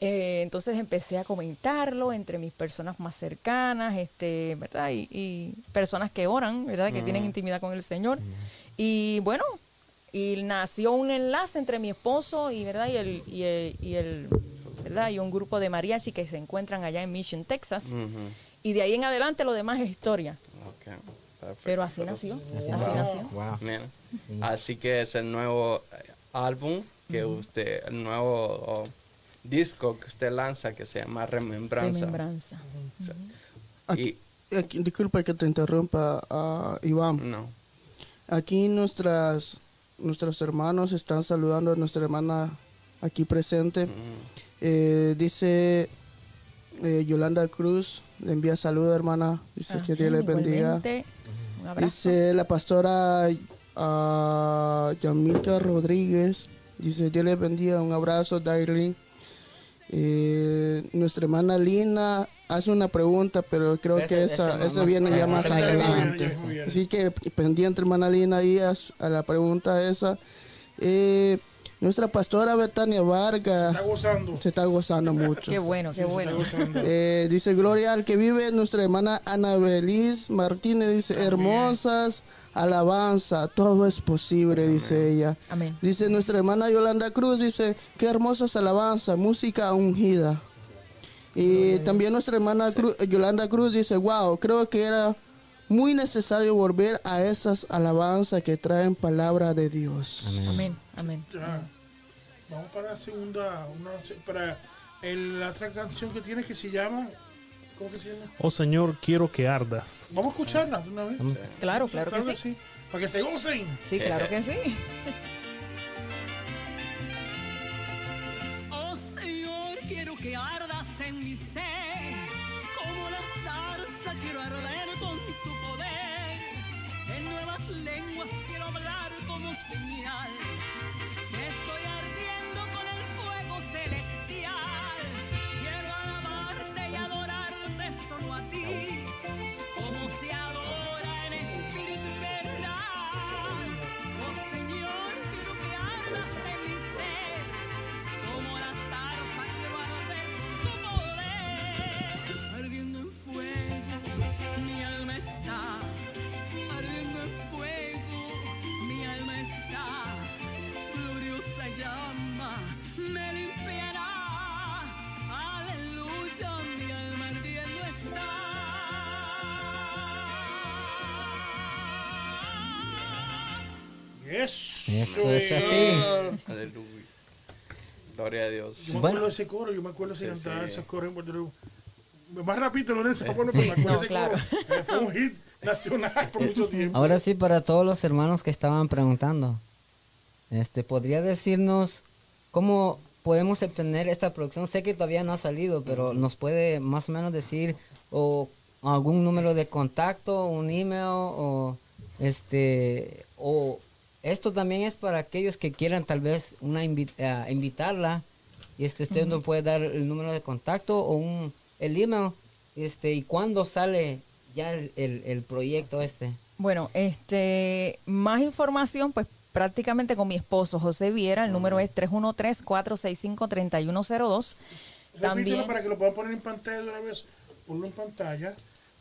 Eh, entonces empecé a comentarlo entre mis personas más cercanas, este, ¿verdad? Y, y personas que oran, ¿verdad? Que tienen intimidad con el Señor. Y bueno, y nació un enlace entre mi esposo y, ¿verdad? Y el, y el, y el- ¿verdad? Y un grupo de mariachi que se encuentran allá en Mission, Texas. Y de ahí en adelante lo demás es historia. Ok, perfecto. Pero así nació, así nació. Wow. Mira, Así que es el nuevo eh, álbum que usted, el nuevo oh, disco que usted lanza que se llama Remembranza. Remembranza. Aquí, aquí- disculpa que te interrumpa, ah, Iván. No. Aquí nuestras, nuestros hermanos están saludando a nuestra hermana aquí presente. Eh, dice eh, Yolanda Cruz, le envía salud, hermana. Dice que Dios le Amén, bendiga. igualmente. Un abrazo. Dice la pastora ah, Yamita Rodríguez. Dice Dios le bendiga. Un abrazo, Darling. Eh, nuestra hermana Lina hace una pregunta, pero creo Ese- que esa, esa viene ya más adelante. Así que pendiente, hermana Lina, ahí a, la pregunta esa. Eh, nuestra pastora Betania Vargas Está gozando. se está gozando mucho. Qué bueno, qué bueno. Eh, dice Gloria al que vive nuestra hermana Ana Belis Martínez, dice hermosas alabanza, todo es posible, dice ella. Amén. Dice nuestra hermana Yolanda Cruz, dice, qué hermosas alabanza, música ungida. Y también nuestra hermana Cru- Yolanda Cruz dice, wow, creo que era muy necesario volver a esas alabanzas que traen palabra de Dios. Amén, amén. Vamos para la segunda, una, para el- la otra canción que tiene que se llama, ¿cómo que se llama? Oh Señor, quiero que ardas. Vamos a escucharla de una vez. Claro, claro que sí. sí. Para que se gocen. Sí, claro que sí. [LAUGHS] Oh Señor, quiero que ardas en mi ser, Eso, es así. Aleluya. Gloria a Dios. Yo me Bueno. acuerdo de ese coro, yo me acuerdo de Sí, cantar sí. esos coros en Puerto Rico. Más rápido, bueno, pero me acuerdo no, de ese claro. coro. Eh, Fue un hit nacional por mucho tiempo. Ahora sí, para todos los hermanos que estaban preguntando, este, ¿podría decirnos cómo podemos obtener esta producción? Sé que todavía no ha salido, pero nos puede más o menos decir o algún número de contacto, un email o este o esto también es para aquellos que quieran tal vez una invi- ah, invitarla y este usted nos puede dar el número de contacto o un el email este y cuándo sale ya el, el- el proyecto este. Bueno, este, más información, pues prácticamente con mi esposo José Viera, el número es 313-465-3102. Repítelo También, para que lo puedan poner en pantalla de una vez. Ponlo en pantalla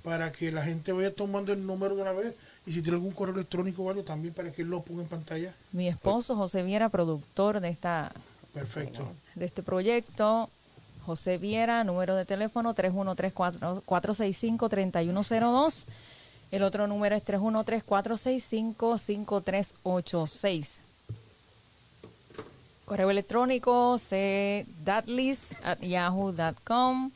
para que la gente vaya tomando el número de una vez. Y si tiene algún correo electrónico o algo, también para que lo ponga en pantalla. mi esposo José Viera, productor de esta Perfecto. de este proyecto. José Viera, número de teléfono 313-465-3102. El otro número es 313-465-5386. Correo electrónico cdatlis at yahoo.com.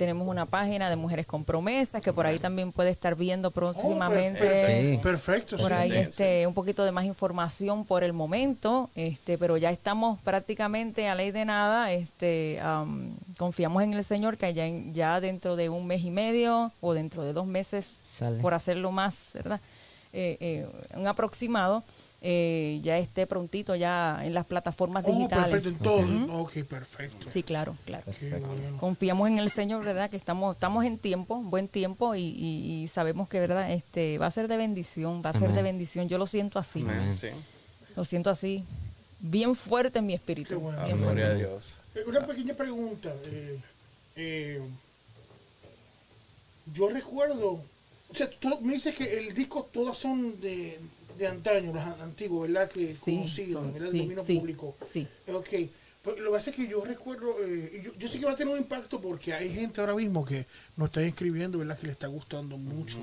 Tenemos una página de Mujeres con Promesas que por ahí también puede estar viendo Oh, próximamente perfecto. Sí. Perfecto. por sí. ahí este un poquito de más información por el momento este pero ya estamos prácticamente a ley de nada este am, confiamos en el señor que ya ya dentro de un mes y medio o dentro de dos meses Sale. por hacerlo más verdad Eh, eh, un aproximado eh, ya esté prontito ya en las plataformas Oh, digitales perfecto. En todo. Ok, perfecto. sí claro claro confiamos en el Señor, ¿verdad? Que estamos estamos en tiempo, buen tiempo y, y- y sabemos que, ¿verdad? Este va a ser de bendición, va a ser de bendición. Yo lo siento así. Sí. lo siento así, bien fuerte en mi Qué espíritu. bueno. bien fuerte. Gloria a Dios. Eh, Una pequeña pregunta. eh, eh, yo recuerdo, o sea, tú me dices que el disco todas son de, de antaño, los an- antiguos, ¿verdad? Que Sí, conocidos, son- ¿verdad? El sí, dominio sí, público. sí. Ok. Pues lo que pasa es que yo recuerdo, eh, y yo, yo sé que va a tener un impacto porque hay gente ahora mismo que nos está escribiendo, ¿verdad? Que le está gustando mucho.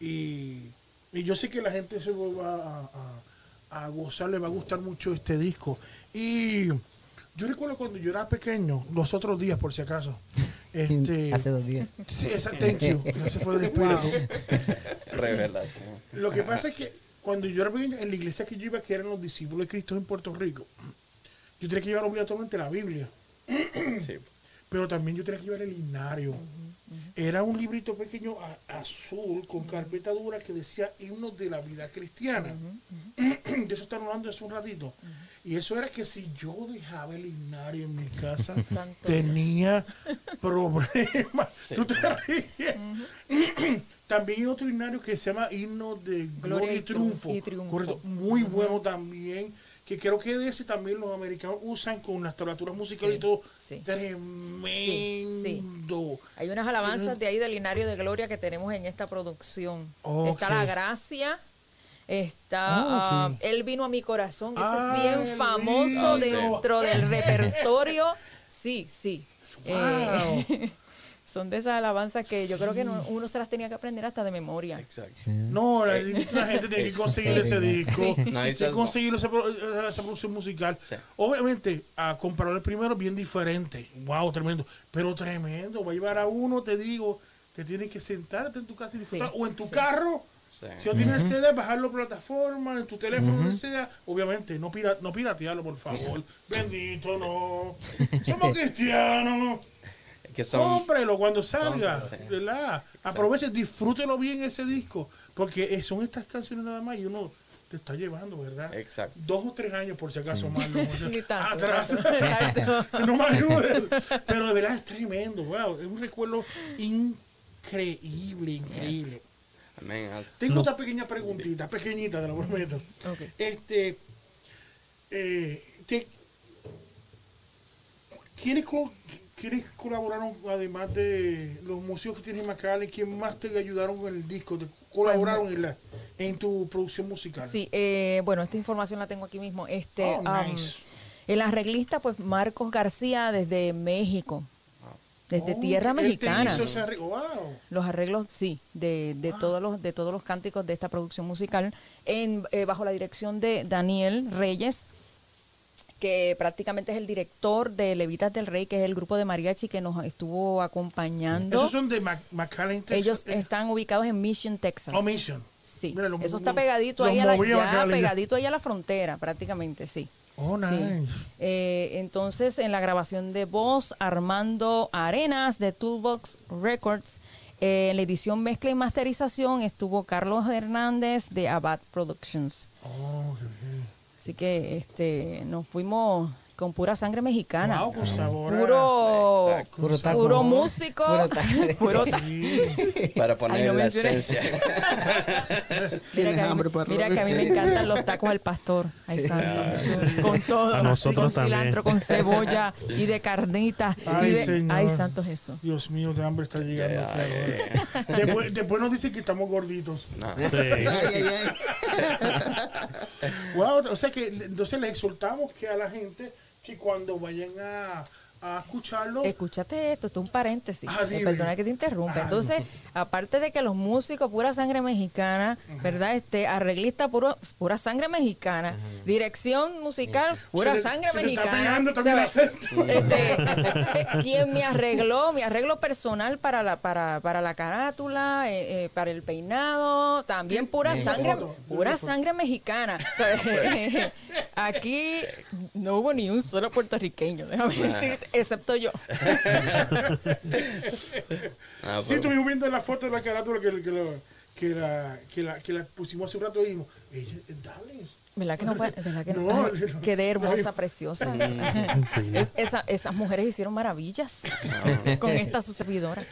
y, y yo sé que la gente se va a, a- a gozar, le va a gustar mucho este disco. Y yo recuerdo cuando yo era pequeño, los otros días por si acaso. [LAUGHS] Este, Hace dos días. Sí, esa, thank you. [LAUGHS] Ese fue el espíritu. [LAUGHS] Revelación. Lo que pasa es que cuando yo era pequeño, en la iglesia que yo iba, que eran los discípulos de Cristo en Puerto Rico, yo tenía que llevar obligatoriamente la Biblia, [COUGHS] Sí. pero también yo tenía que llevar el himnario. Era un librito pequeño a- azul con carpeta dura que decía himnos de la vida cristiana. [COUGHS] De eso están hablando hace un ratito. Y eso era que si yo dejaba el himnario en mi casa, [LAUGHS] tenía problemas. [LAUGHS] Tú te ríes. [COUGHS] También hay otro himnario que se llama Himno de Gloria, y, triunfo. y Triunfo. Correcto. Muy bueno también. Que creo que de ese también los americanos usan con las tablaturas musicales Sí, y todo. sí. Tremendo. Hay unas alabanzas de ahí del Linario de Gloria que tenemos en esta producción. Está la gracia. Está Ah, ah, Él vino a mi corazón. Ese Ah, es bien Él famoso vino. dentro del [LAUGHS] repertorio. Sí, sí. Wow. Eh, [LAUGHS] son de esas alabanzas que yo creo que no- uno se las tenía que aprender hasta de memoria. Exacto. No, la, la gente tiene que [LAUGHS] conseguir ese disco. Tiene que conseguir esa, pro- esa producción musical. Sí. Obviamente, a compararlo el primero, bien diferente. Wow, tremendo. Pero tremendo. Va a llevar a uno, te digo, que tiene que sentarte en tu casa y disfrutar. Sí, o en tu sí. carro. Sí. Si no tienes el CD, bajarlo por plataforma, en tu teléfono, donde sea. Obviamente, no, pira, no piratearlo, por favor. Bendito, no. [LAUGHS] Somos cristianos. Que son, Cómprelo cuando salga. Cómprelo, sí. ¿verdad? Aproveche, disfrútelo bien ese disco. Porque eh, son estas canciones nada más y uno te está llevando, ¿verdad? Exacto. Dos o tres años, por si acaso, más. no, [LAUGHS] Ni tanto. Atrás. [LAUGHS] [LAUGHS] No me ayudes. Pero de verdad es tremendo. Wow, es un recuerdo increíble, increíble. Amén. Tengo otra pequeña preguntita, pequeñita, te lo prometo. Ok. Este, eh, te- ¿quiénes, quiénes colaboraron, además de los músicos que tienes en Macale, quién más te ayudaron con el disco? Te colaboraron en, la, en tu producción musical? Sí, eh, bueno, esta información la tengo aquí mismo. Este, Oh, nice. el arreglista, pues Marcos García desde México. desde Oh, tierra mexicana. arreglo. Wow. Los arreglos, sí, de, de todos los de todos los cánticos de esta producción musical, en, eh, bajo la dirección de Daniel Reyes, que prácticamente es el director de Levitas del Rey, que es el grupo de mariachi que nos estuvo acompañando. Esos son de Mac- McAllen, Texas. Ellos están ubicados en Mission, Texas. Oh, Mission. Sí, Mira, eso está pegadito ahí a la, ya pegadito ahí a la frontera, prácticamente, sí. Oh, Sí. nice. Eh, entonces, en la grabación de voz, Armando Arenas de Toolbox Records. Eh, en la edición mezcla y masterización estuvo Carlos Hernández de Abad Productions. Oh, qué bien. Así que este nos fuimos con pura sangre mexicana. Wow, con sabor. a- Puro, Exacto. Puro taco. puro músico. [LAUGHS] Puro taco. Puro ta- Sí. [LAUGHS] Para Ay, poner no la esencia. [LAUGHS] Mira Tienes que, a mí, hambre, perro. mira que a mí me encantan los tacos al pastor. Ay, santo. Jesús. Con todo. A nosotros con cilantro, con cebolla y de carnita. y Ay, de- señor. Ay, santo Jesús. Dios mío, de hambre está llegando. Ya, aquí ahora. Después, después nos dicen que estamos gorditos. No. Sí. Ay, ay, ay. Wow, o sea que entonces les exhortamos que a la gente que cuando vayan a, a escucharlo, Escúchate esto, esto es un paréntesis. Ah, Eh, perdona que te interrumpa. Ah, Entonces, aparte de que los músicos, pura sangre mexicana, ¿verdad? Este, arreglista, puro, pura sangre mexicana. Dirección musical, pura Se sangre se te está mexicana. pegando también. [LAUGHS] Este, [LAUGHS] quien me arregló, mi arreglo personal para la, para, para la carátula, eh, eh, para el peinado, también pura sangre, pura sangre mexicana. [LAUGHS] Aquí no hubo ni un solo puertorriqueño, déjame decirte, excepto yo. [LAUGHS] Ah, sí, estuvimos viendo la foto de la carátula que, que, lo- que la, que, la, que la pusimos hace un rato y dijimos, ella es Dallas. ¿Verdad que no fue? ¿Verdad que no? No, Ay, no. quedé hermosa, preciosa. Sí. Es- esa- esas mujeres hicieron maravillas con esta su servidora.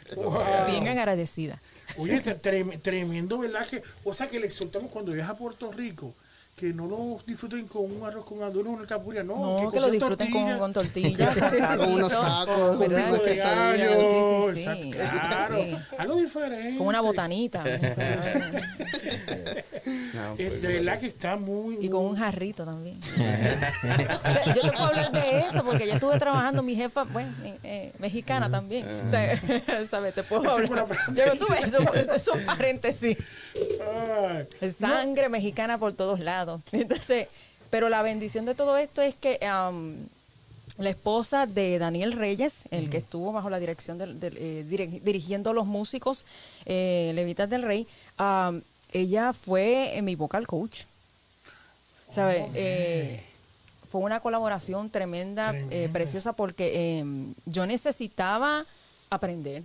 Bien agradecida. Oye, tre- trem- tremendo, ¿verdad? Que, o sea, que le soltamos cuando viaja a Puerto Rico, que no lo disfruten con un arroz con en el capuria, no. No, que lo cocen disfruten con, tortilla, con tortillas, con, [LAUGHS] Con unos tacos, quesadillas. gallo, Sí, sí, sí. claro, Sí. algo diferente. con una botanita. no, [LAUGHS] pues, de verdad que está muy... Y con un jarrito también. [LAUGHS] O sea, yo te puedo hablar de eso porque ya estuve trabajando, mi jefa, bueno, eh, eh, mexicana también. O sea, ¿sabes? Te puedo hablar. la- Yo, tú ves, eso, eso es paréntesis. Sangre mexicana por todos lados. [LAUGHS] Entonces, pero la bendición de todo esto es que la esposa de Daniel Reyes, el que estuvo bajo la dirección del, eh, dirigiendo los músicos eh, Levitas del Rey, ella fue eh, mi vocal coach. ¿Sabes? Fue una colaboración tremenda, preciosa, porque em, yo necesitaba aprender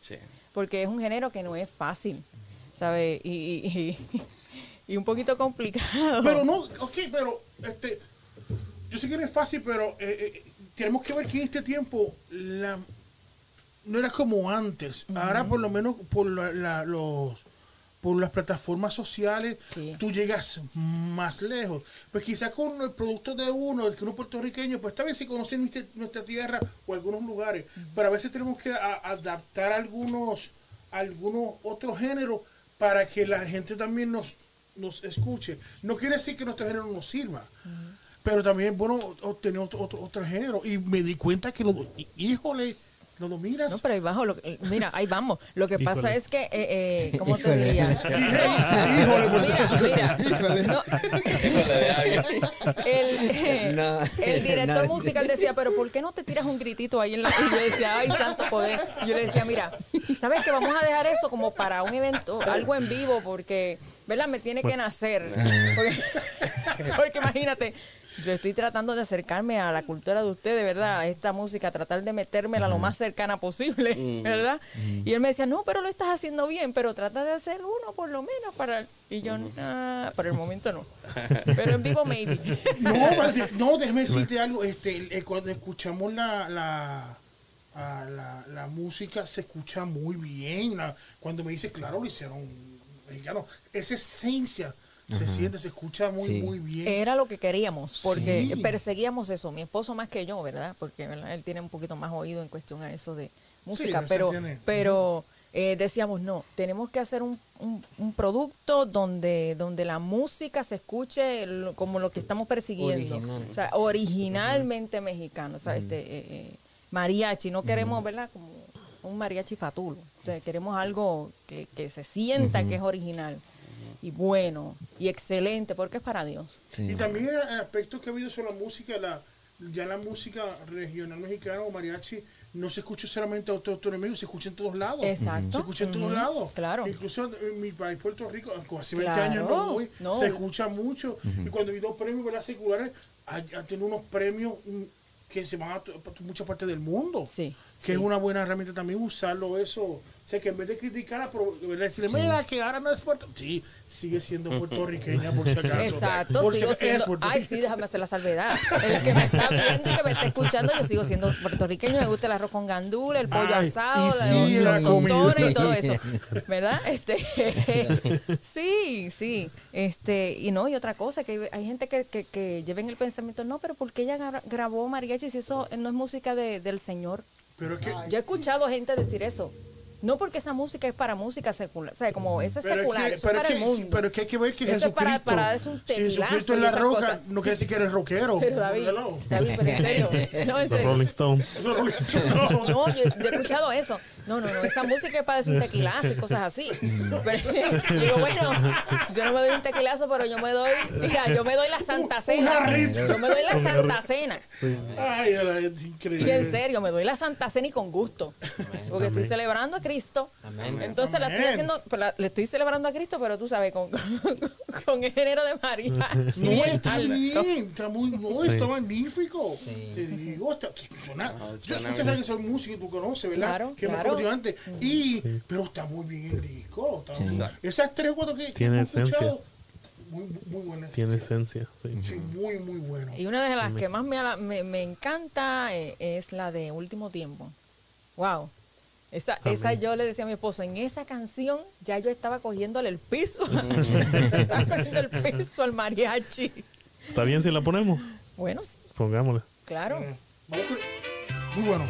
sí. porque es un género que no es fácil, ¿sabes? Y, y, y- [LAUGHS] y un poquito complicado. Pero no, ok, pero este, yo sé que no es fácil, pero eh, eh, tenemos que ver que en este tiempo la, no era como antes. Ahora por lo menos por la- la- los por las plataformas sociales Sí. tú llegas más lejos. Pues quizás con el producto de uno, el que uno es puertorriqueño, pues tal vez se conoce nuestra, tierra o algunos lugares, pero a veces tenemos que a- adaptar algunos algunos otros géneros para que la gente también nos, nos escuche. No quiere decir que nuestro género no sirva, pero también bueno obtener otro, otro, otro género. Y me di cuenta que, lo, hí- híjole, lo dominas. No, pero ahí bajo, lo- mira, ahí vamos. Lo que pasa Híjole. es que, eh, eh, ¿cómo te Híjole. diría? [LAUGHS] Híjole, pues. Mira, mira, no, el, [LAUGHS] eh, No. el director No. musical decía, pero ¿por qué no te tiras un gritito ahí en la... Y yo decía, ay, santo poder. Yo le decía, mira, ¿sabes que Vamos a dejar eso como para un evento, algo en vivo, porque, ¿verdad? Me tiene que nacer. Porque, [LAUGHS] porque imagínate, yo estoy tratando de acercarme a la cultura de ustedes, ¿verdad? A esta música, tratar de metérmela lo más cercana posible, ¿verdad? Y él me decía, no, pero lo estás haciendo bien, pero trata de hacer uno por lo menos para... Y yo, "Ah, por el momento no. [LAUGHS] Pero en vivo maybe. No, no, déjeme decirte algo. Este, eh, cuando escuchamos la, la, ah, la, la música, se escucha muy bien. La- cuando me dice, claro, lo hicieron mexicano. Esa esencia se siente, se escucha muy, Sí. muy bien. Era lo que queríamos, porque Sí. perseguíamos eso, mi esposo más que yo, ¿verdad? Porque ¿verdad? él tiene un poquito más oído en cuestión a eso de música, pero, pero eh, decíamos, no, tenemos que hacer un, un- un producto donde, donde la música se escuche lo- como lo que estamos persiguiendo, Original. o sea, originalmente mexicano, o sea, este, eh, eh, mariachi, no queremos, ¿verdad? Como un mariachi fatulo. O sea, queremos algo que, que se sienta que es original y bueno y excelente porque es para Dios. Y también el aspecto que ha habido sobre la música, la, ya la música regional mexicana o mariachi no se escucha solamente autóctono se escucha en todos lados. Exacto. Se escucha en todos lados. claro. Incluso en mi país, Puerto Rico, hace 20 Claro, años no voy, no. se escucha mucho. Y cuando he ido a premios ¿verdad? seculares, han tenido unos premios mm, que se van a a muchas partes del mundo. Sí. Que es una buena herramienta también usarlo eso. O sea, que en vez de criticar, decirle, mira, que ahora no es Puerto Sí, sigue siendo puertorriqueña por si acaso. Exacto, Por si sigo es siendo. Ay, sí, déjame hacer la salvedad. El que me está viendo y que me está escuchando, yo sigo siendo puertorriqueño. Me gusta el arroz con gandula, el pollo Ay, asado, la- sí, los la tostones y todo eso. ¿Verdad? Este, [LAUGHS] sí, sí. Este, y no, y otra cosa, que hay, gente que, que, que lleva en el pensamiento, no, pero ¿por qué ella gra- grabó mariachi si eso no es música de- del Señor? Pero es que, Yo he escuchado gente decir eso. No porque esa música es para música secular. O sea, como eso es pero secular, es que, eso es pero para es el que, sí, mundo. pero es que hay que ver que Eso es Jesucristo, para- para darse un si Jesucristo es la roca, cosas. no quiere decir que eres rockero. [LAUGHS] Pero David. David, pero en serio. [LAUGHS] No, en serio. Rolling Stones. No, yo, yo he escuchado eso. No, no, no, esa música es para darse un tequilazo y cosas así. Pero, digo, bueno, yo no me doy un tequilazo, pero yo me doy, mira, yo me doy la Santa Cena. Yo me doy la Santa Cena. Ay, es Sí, increíble. en serio, me doy la Santa Cena y con gusto. Porque estoy celebrando a Cristo. Amén. Entonces la estoy haciendo, la- le estoy celebrando a Cristo, pero tú sabes, con, [LAUGHS] con el género de María. [LAUGHS] No, está Alberto. bien, está muy, no, Sí. está magnífico. Sí. Te digo, está, yo suena usted sabe que soy músico y tú conoces, ¿verdad? Claro, claro. Contigo antes. Y, pero está muy bien el disco. está muy- esas tres o cuatro que, Tiene esencia. Muy, muy buenas. Tiene esencia. Sí. Sí, muy, muy bueno. Y una de las que más me, me, me encanta eh, es la de Último Tiempo. Wow. Esa, esa yo le decía a mi esposo, en esa canción ya yo estaba cogiéndole el piso. [LAUGHS] estaba cogiendo el piso al mariachi. ¿Está bien si la ponemos? Bueno, sí, Pongámosla. claro. Muy bueno.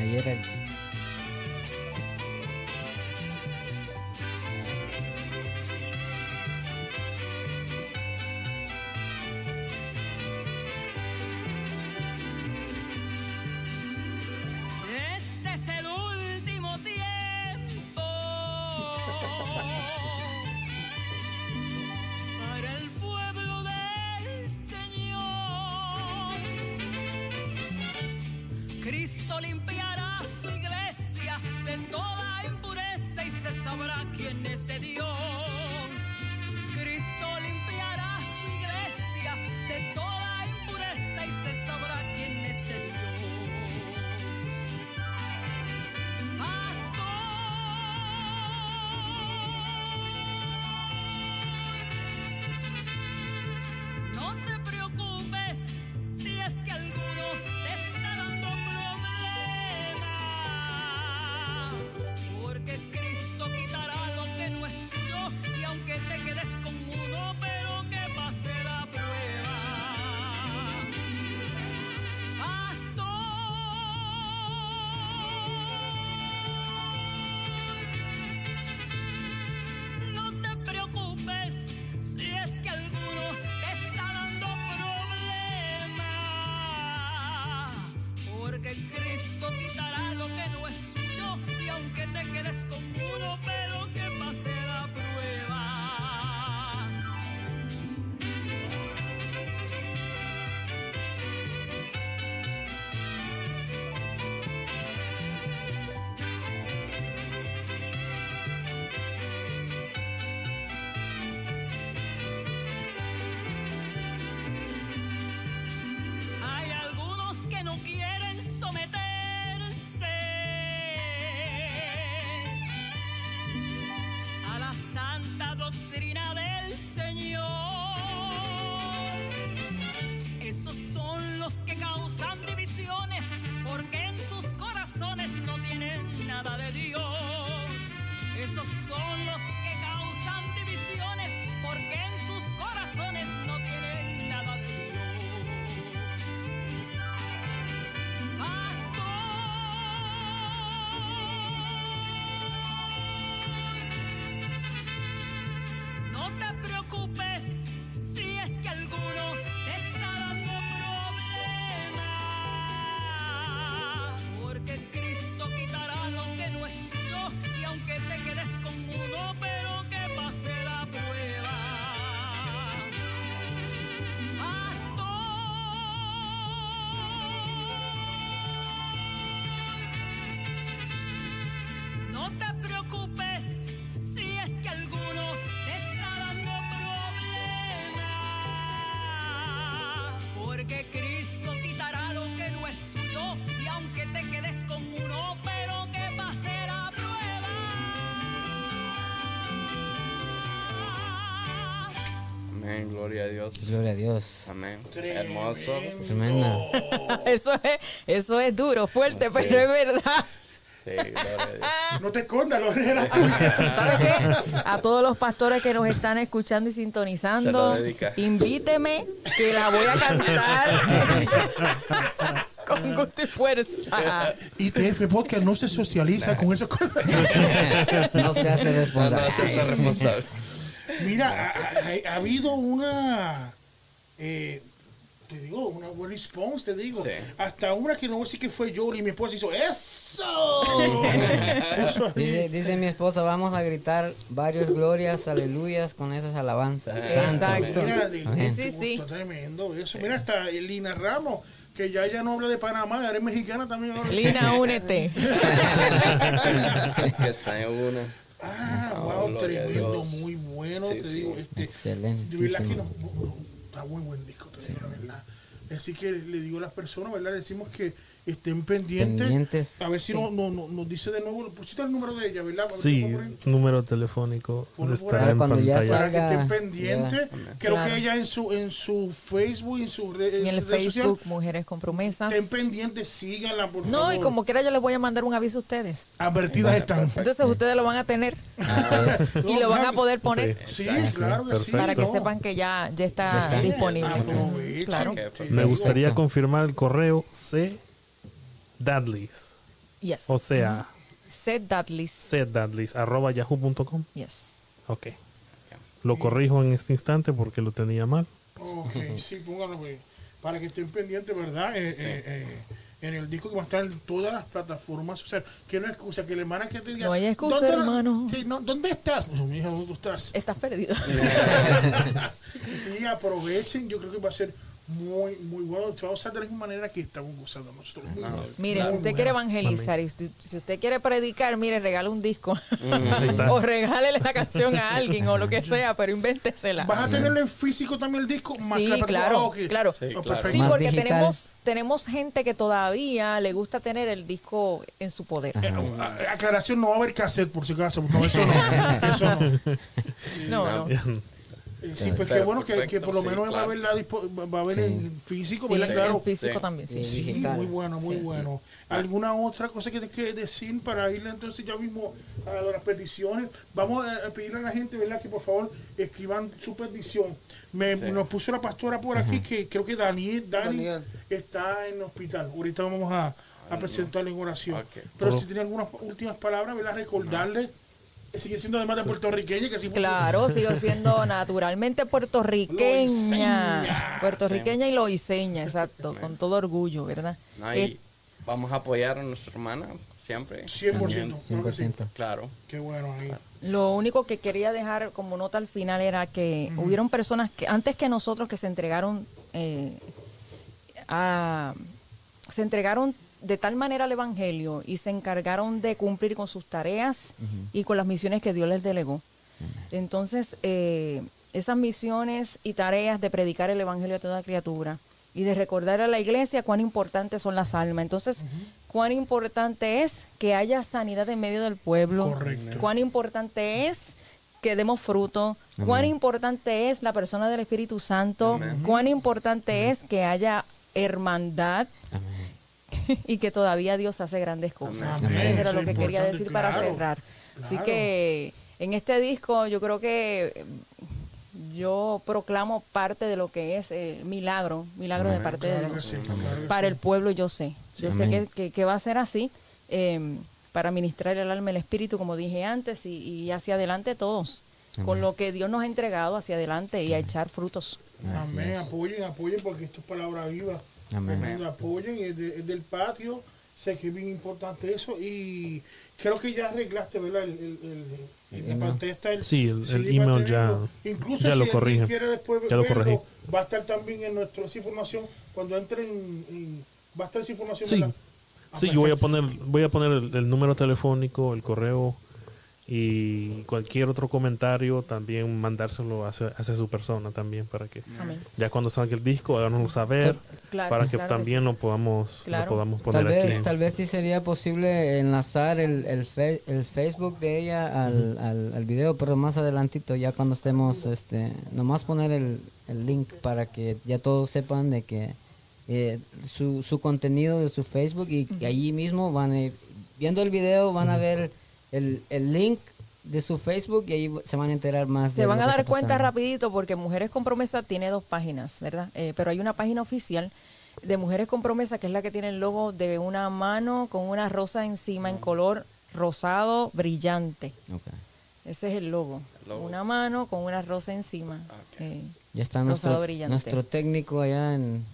Ayer el- Este gloria a Dios. Gloria a Dios. Amén. Hermoso. Tremenda. [LAUGHS] Eso es, eso es duro, fuerte, pero es verdad. Sí, gloria a Dios. [LAUGHS] No te escondas, Lorena. tuya. [LAUGHS] ¿Sabes qué? A todos los pastores que nos están escuchando y sintonizando, lo invíteme que la voy a cantar con gusto y fuerza. ITF Podcast no se socializa con esas cosas. no se hace No, no, responsable. se hace responsable. Mira, ha, ha- ha habido una. eh, te digo, una buen response, te digo. Sí. Hasta una que no voy a decir que fue yo y mi esposa hizo ¡Eso! [LAUGHS] Eso. Dice, dice mi esposa, vamos a gritar varios glorias, aleluyas con esas alabanzas. Santo. Exacto. Mira. Sí, sí. está tremendo eso. Mira, hasta Lina Ramos, que ya ya no habla de Panamá, ahora es mexicana también. Lina, únete. [LAUGHS] que sea una. Ah, Oh, wow, tremendo, muy bueno, Sí, te sí. digo. Este, de verdad que Excelentísimo. no, está muy buen disco, te digo la verdad. Así que le digo a las personas, ¿verdad? Decimos que estén pendientes. Pendientes. A ver si no, no, no- nos dice de nuevo, pusiste el número de ella, ¿verdad? Sí, número telefónico está en pantalla. para que estén pendientes. Creo Claro. que ella en su en su Facebook en su re- En el red social, Facebook, Mujeres con Promesas. estén pendientes, síganla, por No, favor. y como quiera yo les voy a mandar un aviso a ustedes. Advertidas están. Entonces ustedes lo van a tener y lo van a poder poner Sí, claro que sí. Para que no. sepan que ya, ya está Ya está. disponible. Claro. Pues, Me gustaría confirmar el correo C. Dadleys. Yes. O sea, Seth Dudley. C. Dadleys, arroba yahoo.com. Yes. Ok. Lo corrijo en este instante porque lo tenía mal. Ok, sí, póngalo pues, para que estén pendientes, ¿verdad? Eh, eh, eh, en el disco que va a estar en todas las plataformas. O sea, que no hay excusa, que la hermana que te diga. No hay excusa, "¿Dónde la-?" hermano. Sí, no, ¿Dónde estás? No, mija, ¿dónde tú estás? Estás perdido. [LAUGHS] [LAUGHS] Sí, aprovechen. Yo creo que va a ser muy, muy bueno. Se va a usar de la misma manera que estamos gozando nosotros. Mire, si usted quiere evangelizar y si si usted quiere predicar, mire, regale un disco. Está. [LAUGHS] o regálele la canción a alguien o lo que sea, pero invéntesela. ¿Vas a tenerlo en físico también el disco? Más Sí, la claro, claro. Sí, Oh, claro. Sí, porque digital. tenemos, tenemos gente que todavía le gusta tener el disco en su poder. Eh, a- aclaración, no va a haber cassette por si acaso. No, eso no. [LAUGHS] Eso no. No, no. Sí, pues qué bueno que, que por lo sí, menos va a claro. haber, la dispo- va a haber en físico, Sí, ¿verdad? Claro. en físico Sí. también, sí. Muy bueno, muy Sí. bueno. ¿Alguna otra cosa que te que decir para irle entonces ya mismo a las peticiones? Vamos a pedirle a la gente, ¿verdad? Que por favor escriban su petición. Me, Sí. Nos puso la pastora por aquí que creo que Daniel, Dani Daniel. está en el hospital. Ahorita vamos a, a presentarle en oración. Pero si tiene algunas últimas palabras, ¿verdad? Recordarle. Sigue siendo además de puertorriqueña, que sí Claro, sigo siendo [LAUGHS] naturalmente puertorriqueña. Loiseña. Puertorriqueña y loiseña, exacto, con todo orgullo, ¿verdad? No, Eh, vamos a apoyar a nuestra hermana siempre. 100%. También, claro que sí. 100%. Claro. Qué bueno ahí. Lo único que quería dejar como nota al final era que hubieron personas que antes que nosotros que se entregaron eh, a- se entregaron de tal manera al evangelio y se encargaron de cumplir con sus tareas y con las misiones que Dios les delegó. Entonces, eh, esas misiones y tareas de predicar el evangelio a toda criatura y de recordar a la iglesia cuán importantes son las almas. Entonces, cuán importante es que haya sanidad en medio del pueblo. Correcto. Cuán importante es que demos fruto. Cuán importante es la persona del Espíritu Santo. Cuán importante es que haya hermandad [LAUGHS] y que todavía Dios hace grandes cosas. Amén. Eso era lo que quería decir para claro, cerrar. Así que en este disco yo creo que eh, yo proclamo parte de lo que es eh, milagro, milagro de parte de Claro Dios. sí, claro que Para sí. el pueblo yo sé, yo sé que, Amén. que- que va a ser así, eh, para ministrar el alma y el espíritu, como dije antes, y, y hacia adelante todos, con lo que Dios nos ha entregado hacia adelante y a echar frutos. Amén, apoyen, apoyen porque esto es palabra viva. Amén. Tremendo, Apoyen, es, de- es del patio, sé que es bien importante eso y creo que ya arreglaste, ¿verdad? El, el, el, el, Sí, el- email ya-. Incluso ya si lo corrige. quiere después Ya lo verlo, corregí. va a estar también en nuestro, esa información, cuando entren, en- va a estar esa información, Sí. ¿verdad? Ah, Sí, yo voy a poner, voy a poner el, el número telefónico, el correo y cualquier otro comentario también mandárselo hacia, hacia su persona también para que Amén. ya cuando salga el disco háganoslo saber Claro, para que claro que también sí. lo podamos Claro. lo podamos poner Tal aquí vez, tal vez sí sería posible enlazar el, el, fe- el Facebook de ella al, al, al video, pero más adelantito, ya cuando estemos, este, nomás poner el, el link para que ya todos sepan de que eh, su, su contenido de su Facebook y que allí mismo van a ir, viendo el video, van a ver el, el link de su Facebook y ahí se van a enterar más. Se de van lo a dar cuenta pasando. rapidito porque Mujeres con Promesa tiene dos páginas, ¿verdad? Eh, pero hay una página oficial de Mujeres con Promesa que es la que tiene el logo de una mano con una rosa encima en color rosado brillante. Ese es el logo. El logo. Una mano con una rosa encima. Eh, Ya está Rosado nuestro, brillante. nuestro técnico allá en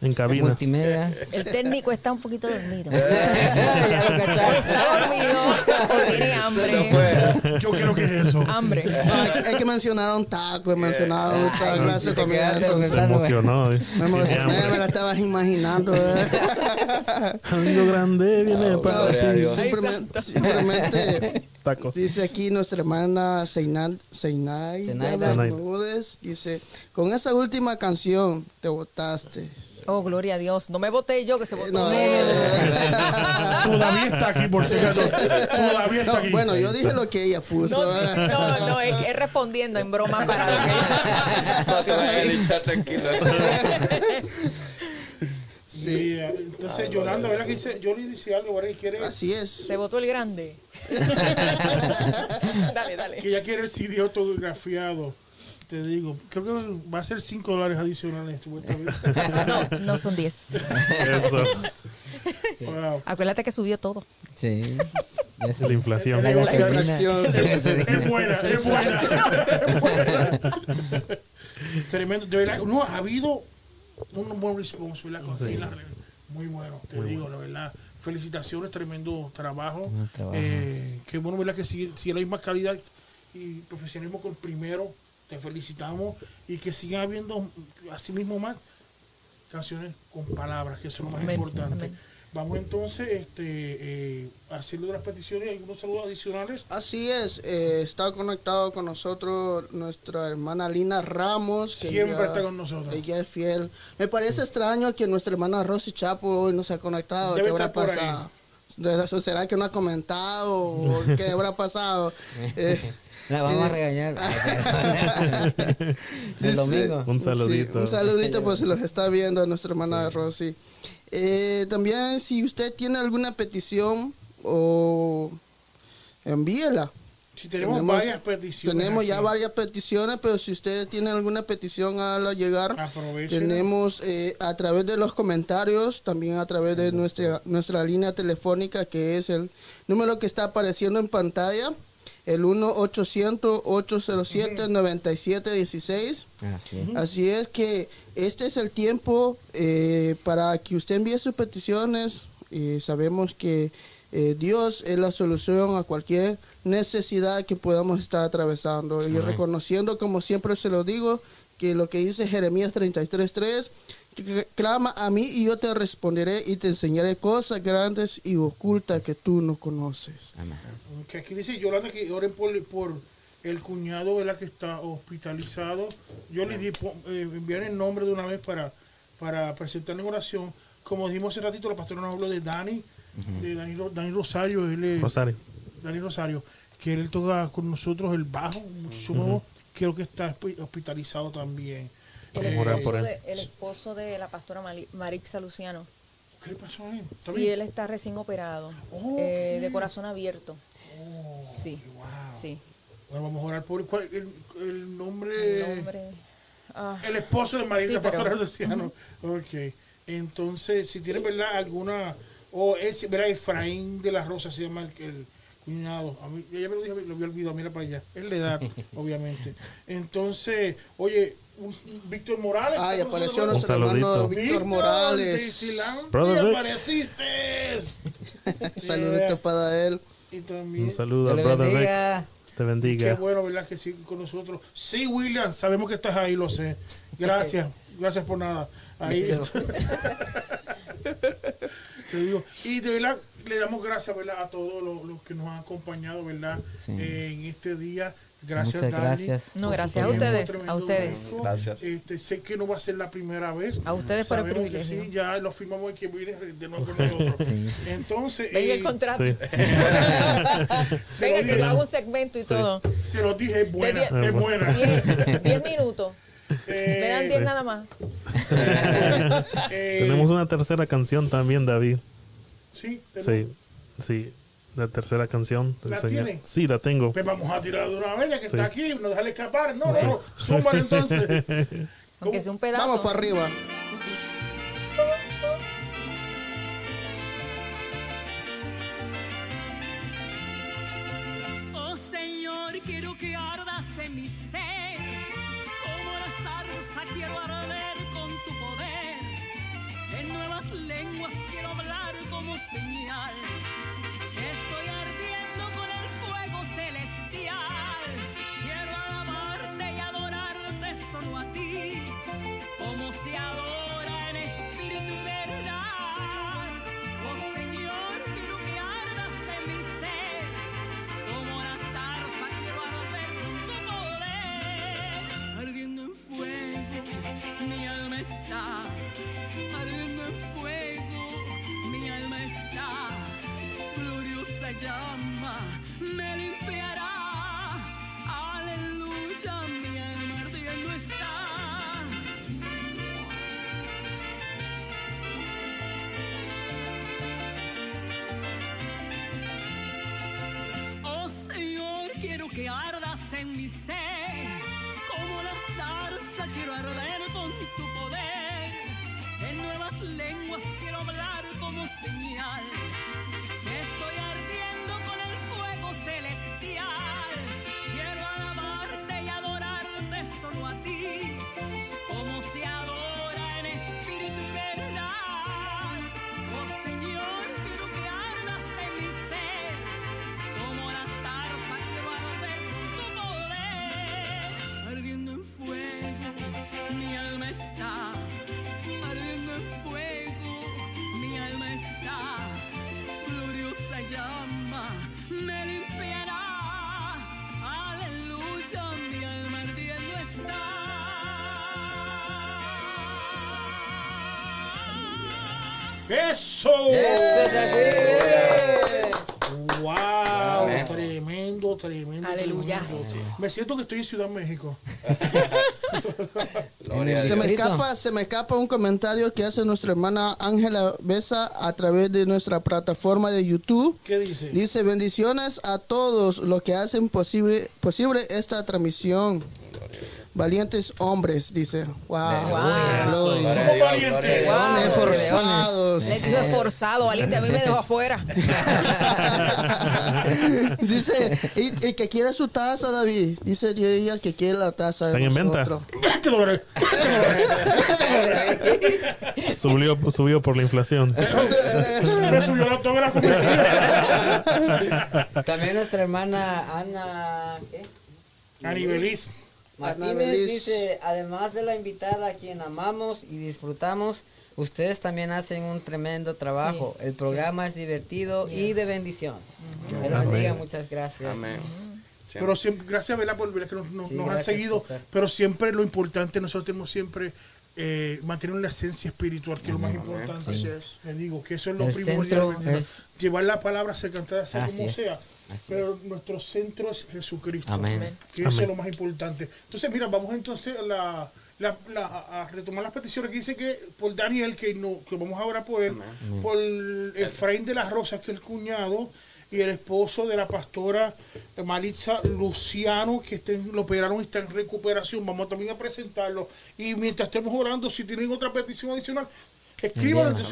en cabinas multimedia. el técnico está un poquito dormido. ya lo cachaste. está dormido o tiene hambre. Yo creo que es eso. Hambre. hay, que mencionar un taco, he mencionado otra clase de comida. entonces, pensando, emocionó. Me emocioné, me la estabas imaginando. [LAUGHS] Amigo grande viene Oh, para ti. Simplemente, simplemente [LAUGHS] Tacos. dice aquí nuestra hermana Seinal-. Bermúdez, dice, con esa última canción te votaste. Oh, gloria a Dios. No me voté yo que se votó No. Todavía está aquí, por si acaso. Todavía está aquí. bueno, yo dije lo que ella puso. No, sí, no, no, es, es respondiendo en broma para lo que [LAUGHS] Para que vayan a echar tranquilo. Sí, entonces Yolanda, ¿verdad que dice? Yo le dice algo, ¿verdad? Que quiere, Así es. se votó el grande. [LAUGHS] dale, dale. que ya quiere el CD autografiado. Te digo, creo que va a ser 5 dólares adicionales. supuestamente. [LAUGHS] No, no son 10. Eso. Wow. Acuérdate que subió todo. Sí. Se- La inflación. La La gasolina. Es buena, es buena. Es buena. Tremendo. De verdad, no, ha habido un buen response, ¿verdad? Con Sí. la- Muy bueno, te digo, la verdad. Felicitaciones, tremendo trabajo. Trabajo. Eh, qué bueno, ¿verdad? Que sigue, sigue la misma calidad y profesionalismo con el primero. Te felicitamos y que sigan habiendo así mismo más canciones con palabras, que eso es lo más Amén, importante. amén. Vamos entonces este, eh, a hacerle de las peticiones y algunos saludos adicionales. Así es, eh, está conectado con nosotros nuestra hermana Lina Ramos. que Siempre ella- está con nosotros. Ella es fiel. Me parece extraño que nuestra hermana Rosy Chapo hoy no se ha conectado. Debe ¿Qué habrá pasado? ¿De eso ¿Será que no ha comentado o qué habrá pasado? [LAUGHS] Eh, La vamos a regañar. [LAUGHS] [LAUGHS] El domingo. Un saludito. Sí, un saludito, pues si los está viendo a nuestra hermana Rosy. Eh, también, si usted tiene alguna petición o envíela. Si tenemos, Tenemos- varias peticiones. Tenemos ya varias peticiones, pero si usted tiene alguna petición a llegar, Aprovechen. tenemos eh, a través de los comentarios, también a través de nuestra, nuestra línea telefónica, que es el número que está apareciendo en pantalla, el 1-800-807-9716. Así es. Así es que este es el tiempo eh, para que usted envíe sus peticiones. Eh, sabemos que eh, Dios es la solución a cualquier necesidad que podamos estar atravesando. Y reconociendo, como siempre se lo digo, que lo que dice Jeremías 33.3, que clama a mí y yo te responderé y te enseñaré cosas grandes y ocultas que tú no conoces. Amén. Que aquí dice Yolanda que oren por, por el cuñado ¿verdad? que está hospitalizado. Yo le di po- eh, enviar el nombre de una vez para, para presentarle en oración. Como dijimos hace ratito, la pastora nos habló de Dani, de Dani, Ro- Dani Rosario. Él es- Rosario. Dani Rosario, que él toca con nosotros el bajo, muchísimo, creo que está hospi- hospitalizado también. El Eh, por esposo, él. de, el esposo de la pastora Marixa Luciano. ¿Qué le pasó a él? ¿Está Sí, bien? él está recién operado. Oh, eh, de corazón abierto. Oh, Sí. wow. Sí. Bueno, vamos a orar por ¿cuál- el, el nombre. El nombre. ah, El esposo de Sí, la pastora pero- Luciano. Ok. Entonces, si tienen, ¿verdad? Alguna. O es, ¿verdad? Efraín de la Rosa se llama el, el cuñado. A mí, ella me lo dijo, lo había olvidado, mira para allá. Es la edad, obviamente. Entonces, oye, Víctor Morales. Ay, ¿está con apareció nuestro hermano saludito. Víctor Morales. Brother Vic. apareciste! [LAUGHS] Saludito Yeah. para él. Y también. Un saludo al brother Vic. bendiga. Te Qué bendiga. bueno, ¿verdad? Que sigue con nosotros. Sí, William, sabemos que estás ahí, lo sé. Gracias, [LAUGHS] gracias por nada. Ahí. [LAUGHS] Te digo, y de verdad le damos gracias ¿verdad? a todos los, los que nos han acompañado ¿verdad? Sí. Eh, en este día. Gracias, Muchas Dani, gracias. No, gracias a ustedes, a ustedes. Gracias. Este, sé que no va a ser la primera vez. A ustedes por el privilegio. Sí, ya lo firmamos viene de nuevo con [LAUGHS] nosotros. Sí. Entonces, Venga eh, el contrato. Sí. [LAUGHS] Venga, lo que yo hago un segmento y Sí. todo. se lo dije, es buena, es buena. Diez, diez [LAUGHS] minutos. Eh, Me dan diez Sí. nada más. eh, Tenemos una tercera canción también, David. Sí, Sí, sí. La tercera canción. del ¿La Señor. tiene? Sí, la tengo. Pues vamos a tirar de una vez, ya que Sí. está aquí, no dejarle escapar. No, no, no, súmalo entonces. [LAUGHS] Aunque sea un pedazo. Vamos para arriba. Oh Señor, quiero que ardas en mi ser. Como la zarza quiero arder con tu poder. En nuevas lenguas quiero hablar como señal. Estoy está. ¡Eso! ¡Wow! Amén. Tremendo, tremendo. Aleluya. tremendo. Me siento que estoy en Ciudad México. [LAUGHS] Gloria a Se Dios. me escapa, se me escapa un comentario que hace nuestra hermana Ángela Besa a través de nuestra plataforma de YouTube. ¿Qué dice? Dice bendiciones a todos los que hacen posible, posible esta transmisión. Valientes hombres, dice. Wow. Gloria a Dios. Wow. Esforzados. Le digo esforzado, valiente. A mí me dejó afuera. [LAUGHS] Dice, y, y que quiere su taza, David. Dice ella que quiere la taza de ¿Están en venta? Te. [LAUGHS] Subió, subió por la inflación. Me subió el autógrafo. También nuestra hermana Ana ¿qué? Anibeliz. Martínez dice, además de la invitada a quien amamos y disfrutamos, ustedes también hacen un tremendo trabajo. El programa es divertido y de bendición. Que los bendiga, muchas gracias. Amén. Siempre. Pero siempre, gracias ¿verdad? por ver que nos, nos- Sí, nos han seguido. Pero siempre lo importante, nosotros tenemos siempre eh, mantener una esencia espiritual, que es lo más importante. Sí. Le digo que eso es lo El primordial. Llevar la palabra, se cantada, sea Así como es, sea. Así Pero es. nuestro centro es Jesucristo. Amén. Que eso Amén. es lo más importante. Entonces, mira, vamos entonces a, la, la- la- a a retomar las peticiones que dice que por Daniel, que no que vamos a orar por él, por Efraín de las Rosas, que es el cuñado, y el esposo de la pastora Malitza Luciano, que estén, lo operaron y está en recuperación. Vamos también a presentarlo. Y mientras estemos orando, si tienen otra petición adicional,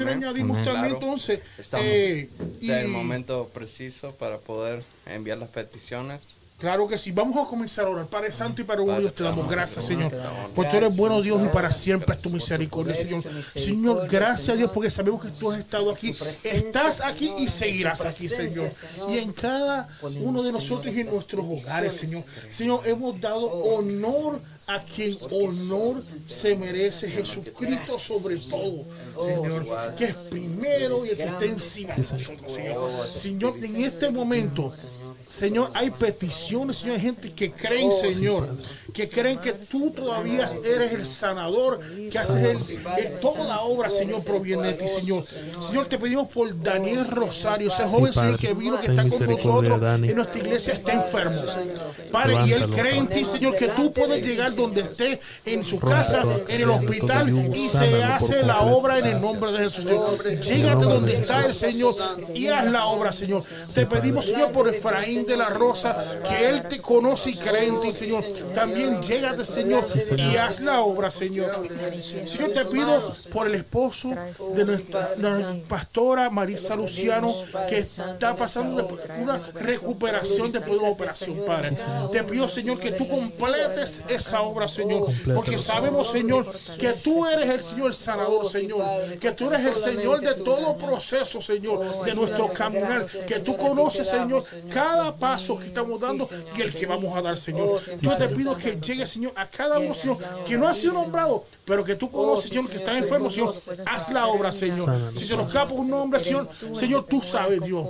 Amén. añadimos Amén. también Claro. entonces. Estamos. eh, es el y- momento preciso para poder enviar las peticiones. Claro que sí. Vamos a comenzar a orar. Padre Santo y Padre bueno, Dios, te damos gracias, Señor. Porque tú eres bueno Dios y para siempre es tu misericordia, Señor. Señor, gracias a Dios porque sabemos que tú has estado aquí. Estás aquí y seguirás aquí, Señor. Señor. Y en cada uno de nosotros y en nuestros hogares, Señor. Señor, hemos dado honor a quien honor se merece. Jesucristo sobre todo, Señor. Que es primero y el que está encima de nosotros, Señor. Señor, en este momento. Señor, hay peticiones, Señor, hay gente que creen, Señor, que creen que tú todavía eres el sanador, que haces el, el- toda la obra, Señor, proviene de ti, Señor. Señor, te pedimos por Daniel Rosario, ese joven, Señor, que vino, que está con nosotros en nuestra iglesia, está enfermo. Padre, y él cree en ti, Señor, que tú puedes llegar donde esté, en su casa, en el hospital, y se hace la obra en el nombre de Jesús. Señor. Llégate donde está el Señor y haz la obra, Señor. Te pedimos, Señor, por Efraín de la Rosa, que él te conoce y cree en ti, Señor. También llégate, Señor, y haz la obra, Señor. Señor, te pido por el esposo de nuestra, nuestra pastora Marisa Luciano, que está pasando una recuperación después de una operación, Padre. Te pido, Señor, que tú completes esa obra, Señor, porque sabemos, Señor, que tú eres el Señor sanador, Señor, que tú eres el Señor de todo proceso, Señor, de nuestro caminar, que tú conoces, Señor, cada paso que estamos dando y el que vamos a dar, Señor. Yo te pido que llegue, Señor, a cada uno, Señor, que no ha sido nombrado, pero que tú conoces, Señor, que está enfermo, Señor, haz la obra, Señor. Si se nos escapa un nombre, Señor, Señor, tú sabes, Dios.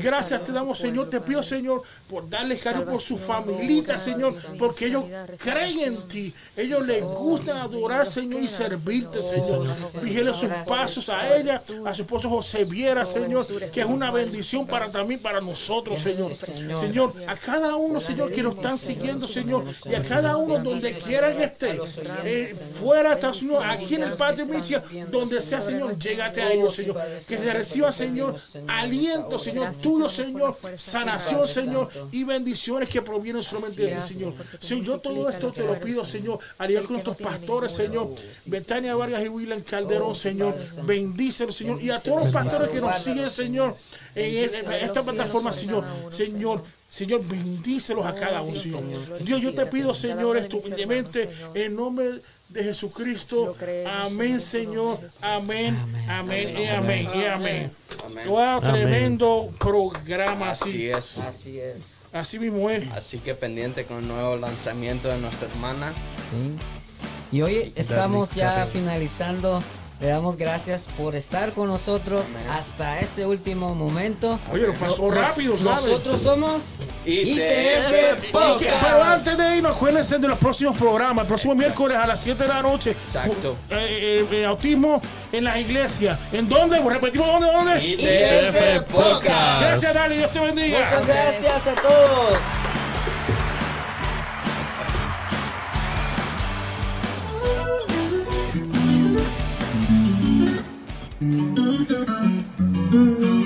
Gracias te damos, Señor. Te pido, Señor, por darles cariño por su familia, Señor, porque ellos creen en ti. Ellos les gusta adorar, Señor, y servirte, Señor. Vigile sus pasos a ella, a su esposo José Viera, Señor, que es una bendición para también para nosotros, Señor. Señor, a cada uno, Señor, que nos están siguiendo, Señor, y a cada uno donde quiera que esté, eh, fuera, Estados Unidos, aquí en el patio Michia, donde sea, Señor, llégate a ellos, Señor. Que se reciba, Señor, aliento, Señor, tuyo, Señor, sanación, Señor, y bendiciones que provienen solamente de ti, Señor. Señor, yo todo esto te lo pido, Señor, al igual que nuestros pastores, Señor, Betania Vargas y William Calderón, Señor, bendícelos, Señor, y a todos los pastores que nos siguen, Señor, en es- en esta plataforma, Señor, Señor. Señor, bendícelos a cada uno, Señor. Dios, yo te pido, Señor, esto humildemente, en nombre de Jesucristo. Amén, Señor. Amén, amén, y amén, y amén. Wow, tremendo programa Así es. Así es. Así mismo es. Así que pendiente con el nuevo lanzamiento de nuestra hermana. Sí. Y hoy estamos ya finalizando. Le damos gracias por estar con nosotros hasta este último momento. Oye, lo pasó Nos- rápido, ¿sabes? Nosotros somos ITF Podcast. Pero antes de irnos, acuérdense de los próximos programas. El próximo miércoles a las 7 de la noche. Exacto. Eh, eh, eh, autismo en las iglesias. ¿En dónde? Repetimos, ¿dónde? ¿Dónde? ITF Podcast. Gracias, Dani. Dios te bendiga. Muchas gracias a todos. Thank you.